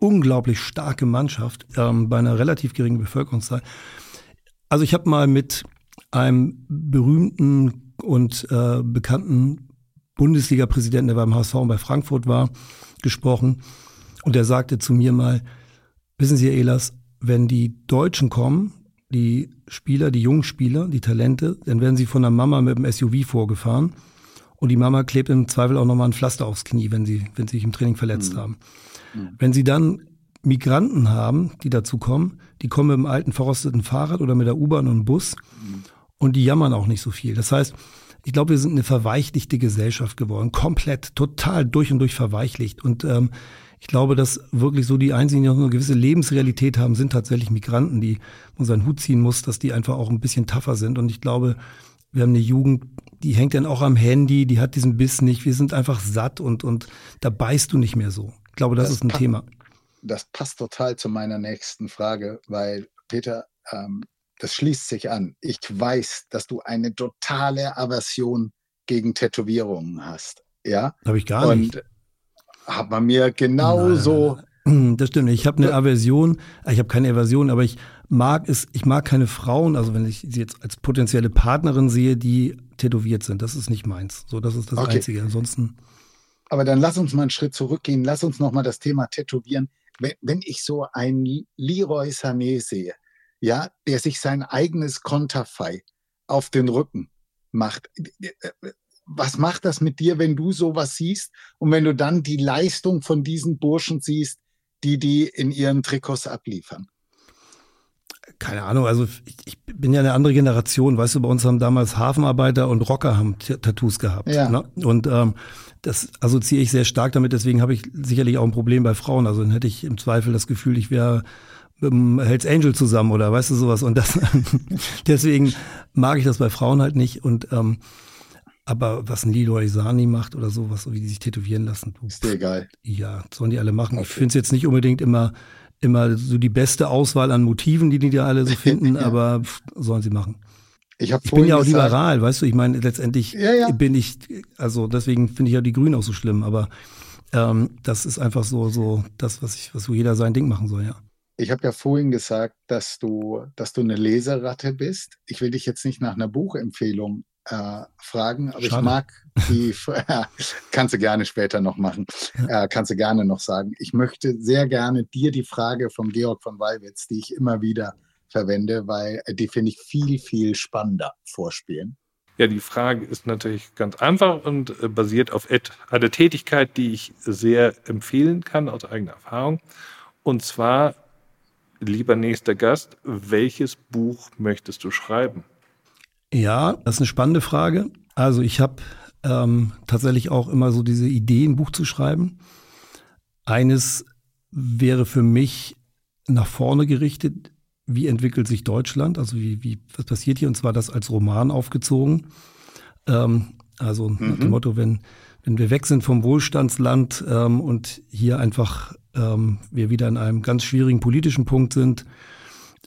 unglaublich starke Mannschaft ähm, bei einer relativ geringen Bevölkerungszahl. Also ich habe mal mit einem berühmten und äh, bekannten Bundesliga-Präsidenten, der beim HSV und bei Frankfurt war, gesprochen. Und der sagte zu mir mal, wissen Sie, Ehlers, wenn die Deutschen kommen, die Spieler, die jungen Spieler, die Talente, dann werden sie von der Mama mit dem SUV vorgefahren. Und die Mama klebt im Zweifel auch nochmal ein Pflaster aufs Knie, wenn sie, wenn sie sich im Training verletzt mhm. haben. Mhm. Wenn sie dann Migranten haben, die dazu kommen, die kommen mit dem alten verrosteten Fahrrad oder mit der U-Bahn und Bus mhm. und die jammern auch nicht so viel. Das heißt, ich glaube, wir sind eine verweichlichte Gesellschaft geworden, komplett, total durch und durch verweichlicht. Und ähm, ich glaube, dass wirklich so die einzigen, die noch eine gewisse Lebensrealität haben, sind tatsächlich Migranten, die man seinen Hut ziehen muss, dass die einfach auch ein bisschen tougher sind. Und ich glaube, wir haben eine Jugend, die hängt dann auch am Handy, die hat diesen Biss nicht. Wir sind einfach satt und, und da beißt du nicht mehr so. Ich glaube, das, das ist ein Thema. Das passt total zu meiner nächsten Frage, weil Peter, ähm, das schließt sich an. Ich weiß, dass du eine totale Aversion gegen Tätowierungen hast. Ja. Habe ich gar und, nicht hat man mir genauso. Das stimmt. Ich habe eine Aversion, ich habe keine Aversion, aber ich mag es, ich mag keine Frauen, also wenn ich sie jetzt als potenzielle Partnerin sehe, die tätowiert sind. Das ist nicht meins. So, das ist das okay. Einzige. Ansonsten. Aber dann lass uns mal einen Schritt zurückgehen. Lass uns nochmal das Thema Tätowieren. Wenn, wenn ich so einen Leroy Sané sehe, ja, der sich sein eigenes Konterfei auf den Rücken macht was macht das mit dir, wenn du sowas siehst und wenn du dann die Leistung von diesen Burschen siehst, die die in ihren Trikots abliefern? Keine Ahnung, also ich, ich bin ja eine andere Generation, weißt du, bei uns haben damals Hafenarbeiter und Rocker haben Tattoos gehabt. Ja. Ne? Und ähm, das assoziiere ich sehr stark damit, deswegen habe ich sicherlich auch ein Problem bei Frauen. Also dann hätte ich im Zweifel das Gefühl, ich wäre mit dem Hells Angel zusammen oder weißt du sowas. Und das deswegen mag ich das bei Frauen halt nicht. Und ähm, Aber was ein Leroy Sani macht oder so, was so wie die sich tätowieren lassen. Ist dir egal. Ja, sollen die alle machen. Okay. Ich finde es jetzt nicht unbedingt immer, immer so die beste Auswahl an Motiven, die die da alle so finden, ja. aber sollen sie machen. Ich, ich bin ja auch gesagt, liberal, weißt du, ich meine, letztendlich ja, ja. bin ich, also deswegen finde ich ja die Grünen auch so schlimm, aber ähm, das ist einfach so, so das, was ich, was so jeder sein Ding machen soll, ja. Ich habe ja vorhin gesagt, dass du, dass du eine Leseratte bist. Ich will dich jetzt nicht nach einer Buchempfehlung äh, fragen, aber Schade. ich mag die, kannst du gerne später noch machen, äh, kannst du gerne noch sagen. Ich möchte sehr gerne dir die Frage von Georg von Weiwitz, die ich immer wieder verwende, weil die finde ich viel, viel spannender vorspielen. Ja, die Frage ist natürlich ganz einfach und äh, basiert auf einer Tätigkeit, die ich sehr empfehlen kann aus eigener Erfahrung. Und zwar Lieber nächster Gast, welches Buch möchtest du schreiben? Ja, das ist eine spannende Frage. Also ich habe ähm, tatsächlich auch immer so diese Idee, ein Buch zu schreiben. Eines wäre für mich nach vorne gerichtet, wie entwickelt sich Deutschland, also wie, wie was passiert hier, und zwar das als Roman aufgezogen. Ähm, also mhm. nach dem Motto, wenn, wenn wir weg sind vom Wohlstandsland ähm, und hier einfach ähm, wir wieder in einem ganz schwierigen politischen Punkt sind,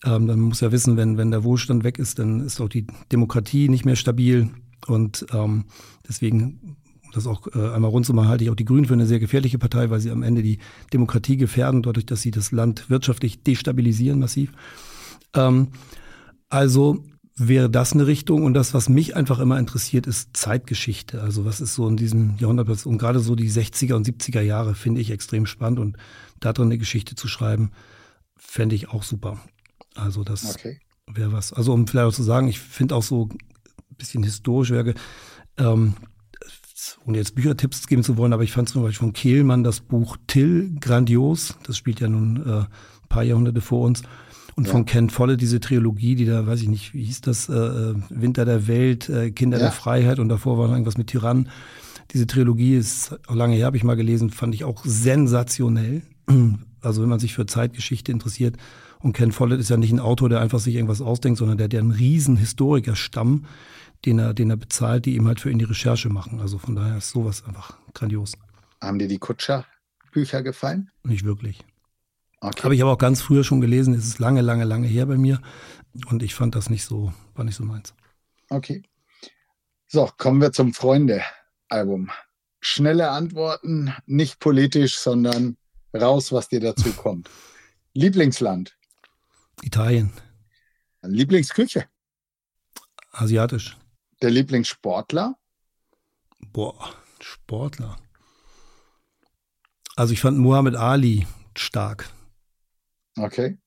ähm, dann muss ja wissen, wenn, wenn der Wohlstand weg ist, dann ist auch die Demokratie nicht mehr stabil. Und ähm, deswegen, das auch äh, einmal rund zu machen, halte ich auch die Grünen für eine sehr gefährliche Partei, weil sie am Ende die Demokratie gefährden, dadurch, dass sie das Land wirtschaftlich destabilisieren massiv. Ähm, also wäre das eine Richtung. Und das, was mich einfach immer interessiert, ist Zeitgeschichte. Also was ist so in diesem Jahrhundert und gerade so die 60er und 70er Jahre finde ich extrem spannend und da drin eine Geschichte zu schreiben, fände ich auch super. Also das okay. wäre was. Also um vielleicht auch zu sagen, ich finde auch so ein bisschen historisch Werke, ähm, ohne jetzt Büchertipps geben zu wollen, aber ich fand zum Beispiel von Kehlmann das Buch Till grandios. Das spielt ja nun äh, ein paar Jahrhunderte vor uns. Und ja. von Ken Follett diese Trilogie, die da, weiß ich nicht, wie hieß das, äh, äh, Winter der Welt, äh, Kinder ja. der Freiheit und davor war noch irgendwas mit Tyrannen. Diese Trilogie ist auch lange her, habe ich mal gelesen, fand ich auch sensationell. Also wenn man sich für Zeitgeschichte interessiert. Und Ken Follett ist ja nicht ein Autor, der einfach sich irgendwas ausdenkt, sondern der, der einen riesen Historikerstamm, den er, den er bezahlt, die ihm halt für ihn die Recherche machen. Also von daher ist sowas einfach grandios. Haben dir die Kutscher-Bücher gefallen? Nicht wirklich. Okay. Habe ich aber auch ganz früher schon gelesen. Es ist lange, lange, lange her bei mir. Und ich fand das nicht so, war nicht so meins. Okay. So, kommen wir zum Freunde-Album. Schnelle Antworten, nicht politisch, sondern raus, was dir dazu kommt. Lieblingsland? Italien. Lieblingsküche? Asiatisch. Der Lieblingssportler? Boah, Sportler. Also ich fand Muhammad Ali stark. Okay.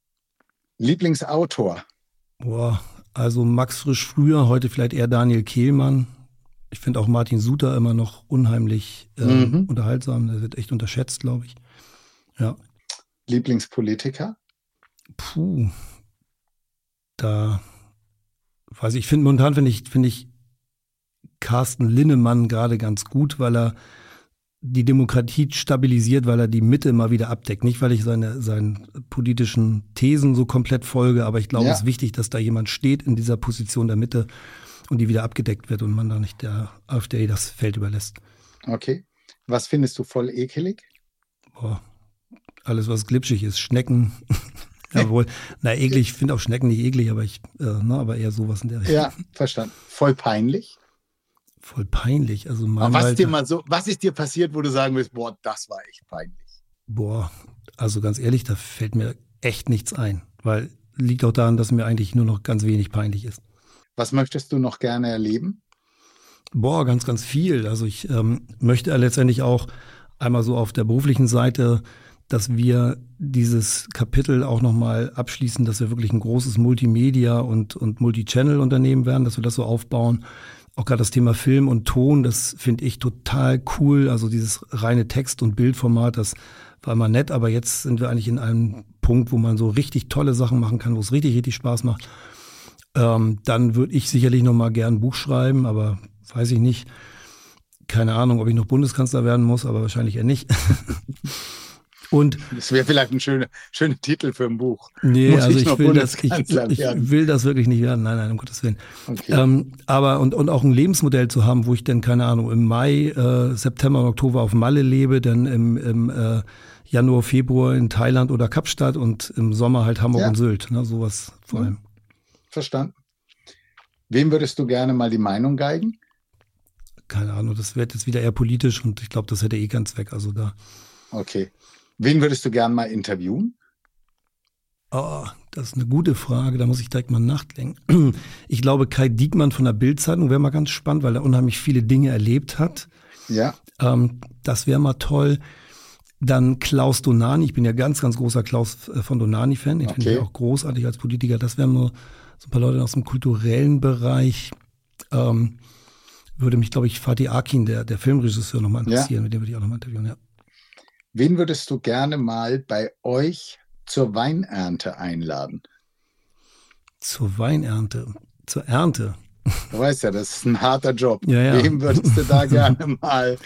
Lieblingsautor? Boah, also Max Frisch früher, heute vielleicht eher Daniel Kehlmann. Ich finde auch Martin Suter immer noch unheimlich äh, mhm. unterhaltsam. Der wird echt unterschätzt, glaube ich. Ja. Lieblingspolitiker? Puh. Da weiß ich, ich finde momentan finde ich, finde ich Carsten Linnemann gerade ganz gut, weil er die Demokratie stabilisiert, weil er die Mitte mal wieder abdeckt. Nicht, weil ich seine, seinen politischen Thesen so komplett folge, aber ich glaube, ja. es ist wichtig, dass da jemand steht in dieser Position der Mitte und die wieder abgedeckt wird und man da nicht der AfD das Feld überlässt. Okay. Was findest du voll ekelig? Boah, alles, was glitschig ist. Schnecken. Jawohl. Na, eklig, ich finde auch Schnecken nicht eklig, aber ich, äh, na, aber eher sowas in der Richtung. Ja, verstanden. Voll peinlich? voll peinlich. Also was, Alter, dir mal so, was ist dir passiert, wo du sagen willst, boah, das war echt peinlich? Boah, also ganz ehrlich, da fällt mir echt nichts ein, weil liegt auch daran, dass mir eigentlich nur noch ganz wenig peinlich ist. Was möchtest du noch gerne erleben? Boah, ganz, ganz viel. Also ich ähm, möchte letztendlich auch einmal so auf der beruflichen Seite, dass wir dieses Kapitel auch nochmal abschließen, dass wir wirklich ein großes Multimedia- und, und Multichannel-Unternehmen werden, dass wir das so aufbauen, auch gerade das Thema Film und Ton, das finde ich total cool. Also dieses reine Text- und Bildformat, das war immer nett, aber jetzt sind wir eigentlich in einem Punkt, wo man so richtig tolle Sachen machen kann, wo es richtig, richtig Spaß macht. Ähm, dann würde ich sicherlich noch mal gern ein Buch schreiben, aber weiß ich nicht. Keine Ahnung, ob ich noch Bundeskanzler werden muss, aber wahrscheinlich eher nicht. Und das wäre vielleicht ein schöner, schöner Titel für ein Buch. Nee, Muss also ich, ich will das, ich, ich will das wirklich nicht werden. Nein, nein, um Gottes Willen. Okay. Ähm, aber und, und auch ein Lebensmodell zu haben, wo ich dann, keine Ahnung, im Mai, äh, September und Oktober auf Malle lebe, dann im, im äh, Januar, Februar in Thailand oder Kapstadt und im Sommer halt Hamburg ja. und Sylt. Ne, sowas vor allem. Verstanden. Wem würdest du gerne mal die Meinung geigen? Keine Ahnung, das wird jetzt wieder eher politisch und ich glaube, das hätte eh keinen Zweck. Also da. Okay. Wen würdest du gerne mal interviewen? Oh, das ist eine gute Frage, da muss ich direkt mal nachdenken. Ich glaube, Kai Diekmann von der Bildzeitung wäre mal ganz spannend, weil er unheimlich viele Dinge erlebt hat. Ja. Ähm, das wäre mal toll. Dann Klaus Donani, ich bin ja ganz, ganz großer Klaus äh, von Donani-Fan, den okay. finde ich auch großartig als Politiker. Das wären nur so ein paar Leute aus dem kulturellen Bereich. Ähm, würde mich, glaube ich, Fatih Akin, der, der Filmregisseur, nochmal interessieren. Ja. Mit dem würde ich auch nochmal interviewen, ja. Wen würdest du gerne mal bei euch zur Weinernte einladen? Zur Weinernte? Zur Ernte? Du weißt ja, das ist ein harter Job. Ja, ja. Wem würdest du da gerne mal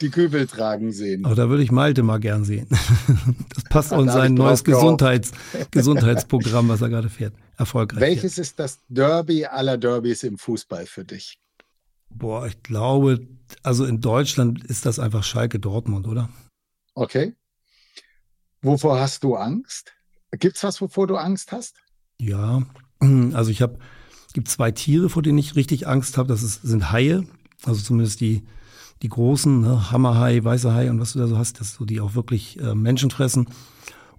die Kübel tragen sehen. Aber da würde ich Malte mal gern sehen. Das passt auch in sein neues Gesundheits, Gesundheitsprogramm, was er gerade fährt. Erfolgreich. Welches fährt. ist das Derby aller Derbys im Fußball für dich? Boah, ich glaube, also in Deutschland ist das einfach Schalke Dortmund, oder? Okay. Wovor hast du Angst? Gibt es was, wovor du Angst hast? Ja, also ich habe, gibt zwei Tiere, vor denen ich richtig Angst habe. Das ist, sind Haie, also zumindest die die großen, ne, Hammerhai, weißer Hai und was du da so hast, dass so die auch wirklich äh, Menschen fressen.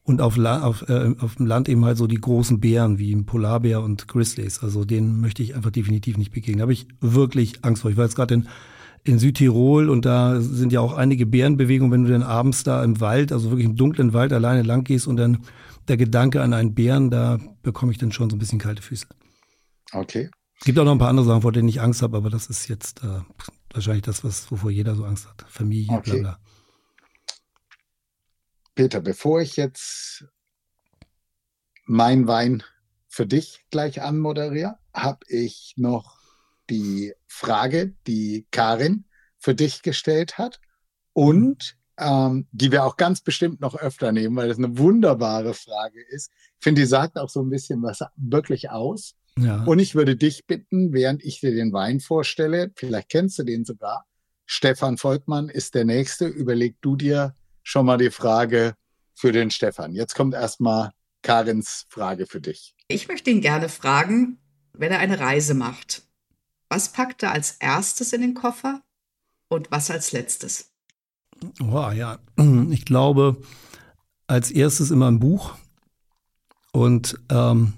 Und auf, auf, äh, auf dem Land eben halt so die großen Bären wie Polarbär und Grizzlies. Also denen möchte ich einfach definitiv nicht begegnen. Da habe ich wirklich Angst vor. Ich war jetzt gerade in, in Südtirol und da sind ja auch einige Bärenbewegungen, wenn du dann abends da im Wald, also wirklich im dunklen Wald alleine lang gehst und dann der Gedanke an einen Bären, da bekomme ich dann schon so ein bisschen kalte Füße. Okay. Es gibt auch noch ein paar andere Sachen, vor denen ich Angst habe, aber das ist jetzt äh, wahrscheinlich das, was, wovor jeder so Angst hat. Familie, okay. bla bla. Peter, bevor ich jetzt mein Wein für dich gleich anmoderiere, habe ich noch die Frage, die Karin für dich gestellt hat und ähm, die wir auch ganz bestimmt noch öfter nehmen, weil das eine wunderbare Frage ist. Ich finde, die sagt auch so ein bisschen was wirklich aus. Ja. Und ich würde dich bitten, während ich dir den Wein vorstelle, vielleicht kennst du den sogar, Stefan Volkmann ist der Nächste. Überleg du dir schon mal die Frage für den Stefan. Jetzt kommt erstmal Karins Frage für dich. Ich möchte ihn gerne fragen, wenn er eine Reise macht. Was packt er als erstes in den Koffer und was als letztes? Oh, ja, ich glaube, als erstes immer ein Buch und ähm,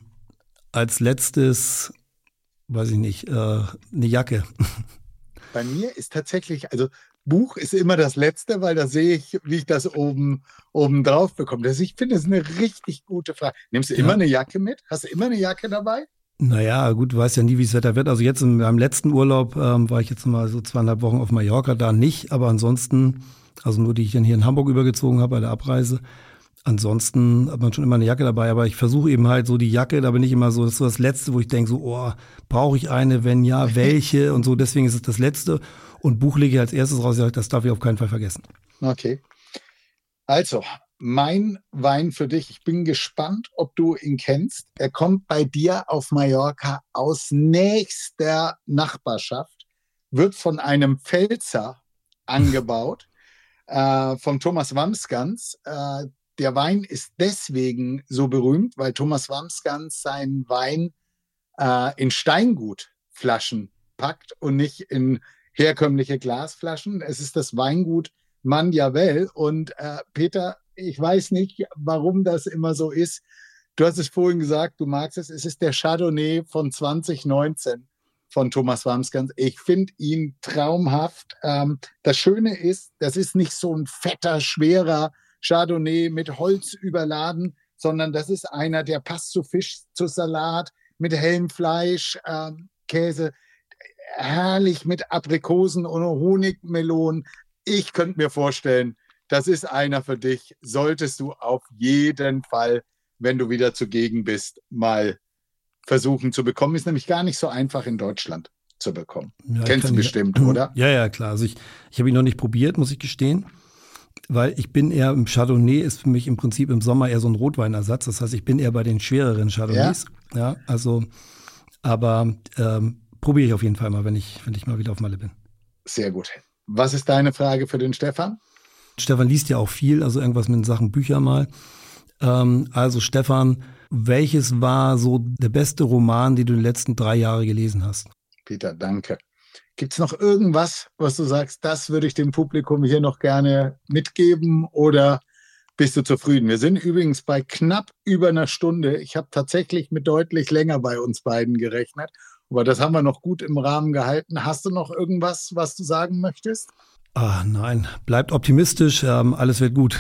als letztes, weiß ich nicht, äh, eine Jacke. Bei mir ist tatsächlich, also Buch ist immer das Letzte, weil da sehe ich, wie ich das oben, oben drauf bekomme. Das, ich finde, das ist eine richtig gute Frage. Nimmst du ja. immer eine Jacke mit? Hast du immer eine Jacke dabei? Naja, gut, du weißt ja nie, wie das Wetter wird. Also jetzt in meinem letzten Urlaub ähm, war ich jetzt mal so zweieinhalb Wochen auf Mallorca, da nicht, aber ansonsten, also nur die ich dann hier in Hamburg übergezogen habe bei der Abreise, Ansonsten hat man schon immer eine Jacke dabei, aber ich versuche eben halt so die Jacke, da bin ich immer so, das ist so das Letzte, wo ich denke, so, oh, brauche ich eine, wenn ja, welche und so, deswegen ist es das Letzte. Und Buch lege ich als erstes raus, das darf ich auf keinen Fall vergessen. Okay. Also, mein Wein für dich. Ich bin gespannt, ob du ihn kennst. Er kommt bei dir auf Mallorca aus nächster Nachbarschaft, wird von einem Pfälzer angebaut, äh, vom Thomas Wamsgans. Äh, der Wein ist deswegen so berühmt, weil Thomas Wamsgans seinen Wein äh, in Steingutflaschen packt und nicht in herkömmliche Glasflaschen. Es ist das Weingut Mandiavel. Und äh, Peter, ich weiß nicht, warum das immer so ist. Du hast es vorhin gesagt, du magst es. Es ist der Chardonnay von 2019 von Thomas Wamsgans. Ich finde ihn traumhaft. Ähm, das Schöne ist, das ist nicht so ein fetter, schwerer Chardonnay mit Holz überladen, sondern das ist einer, der passt zu Fisch, zu Salat, mit hellem Fleisch, ähm, Käse, herrlich mit Aprikosen und Honigmelonen. Ich könnte mir vorstellen, das ist einer für dich. Solltest du auf jeden Fall, wenn du wieder zugegen bist, mal versuchen zu bekommen. Ist nämlich gar nicht so einfach in Deutschland zu bekommen. Ja, Kennst du bestimmt, oder? Ja, ja, klar. Also ich, ich habe ihn noch nicht probiert, muss ich gestehen. weil ich bin eher im Chardonnay ist für mich im Prinzip im Sommer eher so ein Rotweinersatz. Das heißt, ich bin eher bei den schwereren Chardonnays. Ja, ja also, aber ähm, probiere ich auf jeden Fall mal, wenn ich, wenn ich mal wieder auf Malle bin. Sehr gut. Was ist deine Frage für den Stefan? Stefan liest ja auch viel, also irgendwas mit Sachen Bücher mal. Ähm, also Stefan, welches war so der beste Roman, den du in den letzten drei Jahren gelesen hast? Peter, danke. Gibt es noch irgendwas, was du sagst, das würde ich dem Publikum hier noch gerne mitgeben oder bist du zufrieden? Wir sind übrigens bei knapp über einer Stunde. Ich habe tatsächlich mit deutlich länger bei uns beiden gerechnet, aber das haben wir noch gut im Rahmen gehalten. Hast du noch irgendwas, was du sagen möchtest? Ah, nein, bleibt optimistisch, ähm, alles wird gut.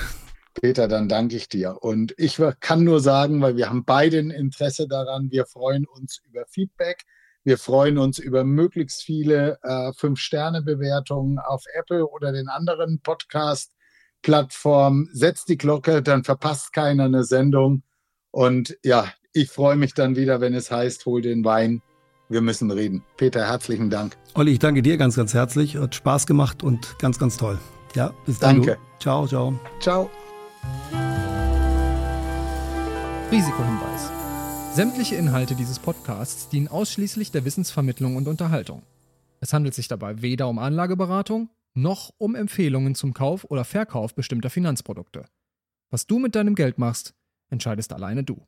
Peter, dann danke ich dir. Und ich kann nur sagen, weil wir haben beide ein Interesse daran, wir freuen uns über Feedback. Wir freuen uns über möglichst viele äh, Fünf-Sterne-Bewertungen auf Apple oder den anderen Podcast-Plattformen. Setzt die Glocke, dann verpasst keiner eine Sendung. Und ja, ich freue mich dann wieder, wenn es heißt, hol den Wein. Wir müssen reden. Peter, herzlichen Dank. Olli, ich danke dir ganz, ganz herzlich. Hat Spaß gemacht und ganz, ganz toll. Ja, bis dann. Danke. Du. Ciao, ciao. Ciao. Risikohinweis. Sämtliche Inhalte dieses Podcasts dienen ausschließlich der Wissensvermittlung und Unterhaltung. Es handelt sich dabei weder um Anlageberatung noch um Empfehlungen zum Kauf oder Verkauf bestimmter Finanzprodukte. Was du mit deinem Geld machst, entscheidest alleine du.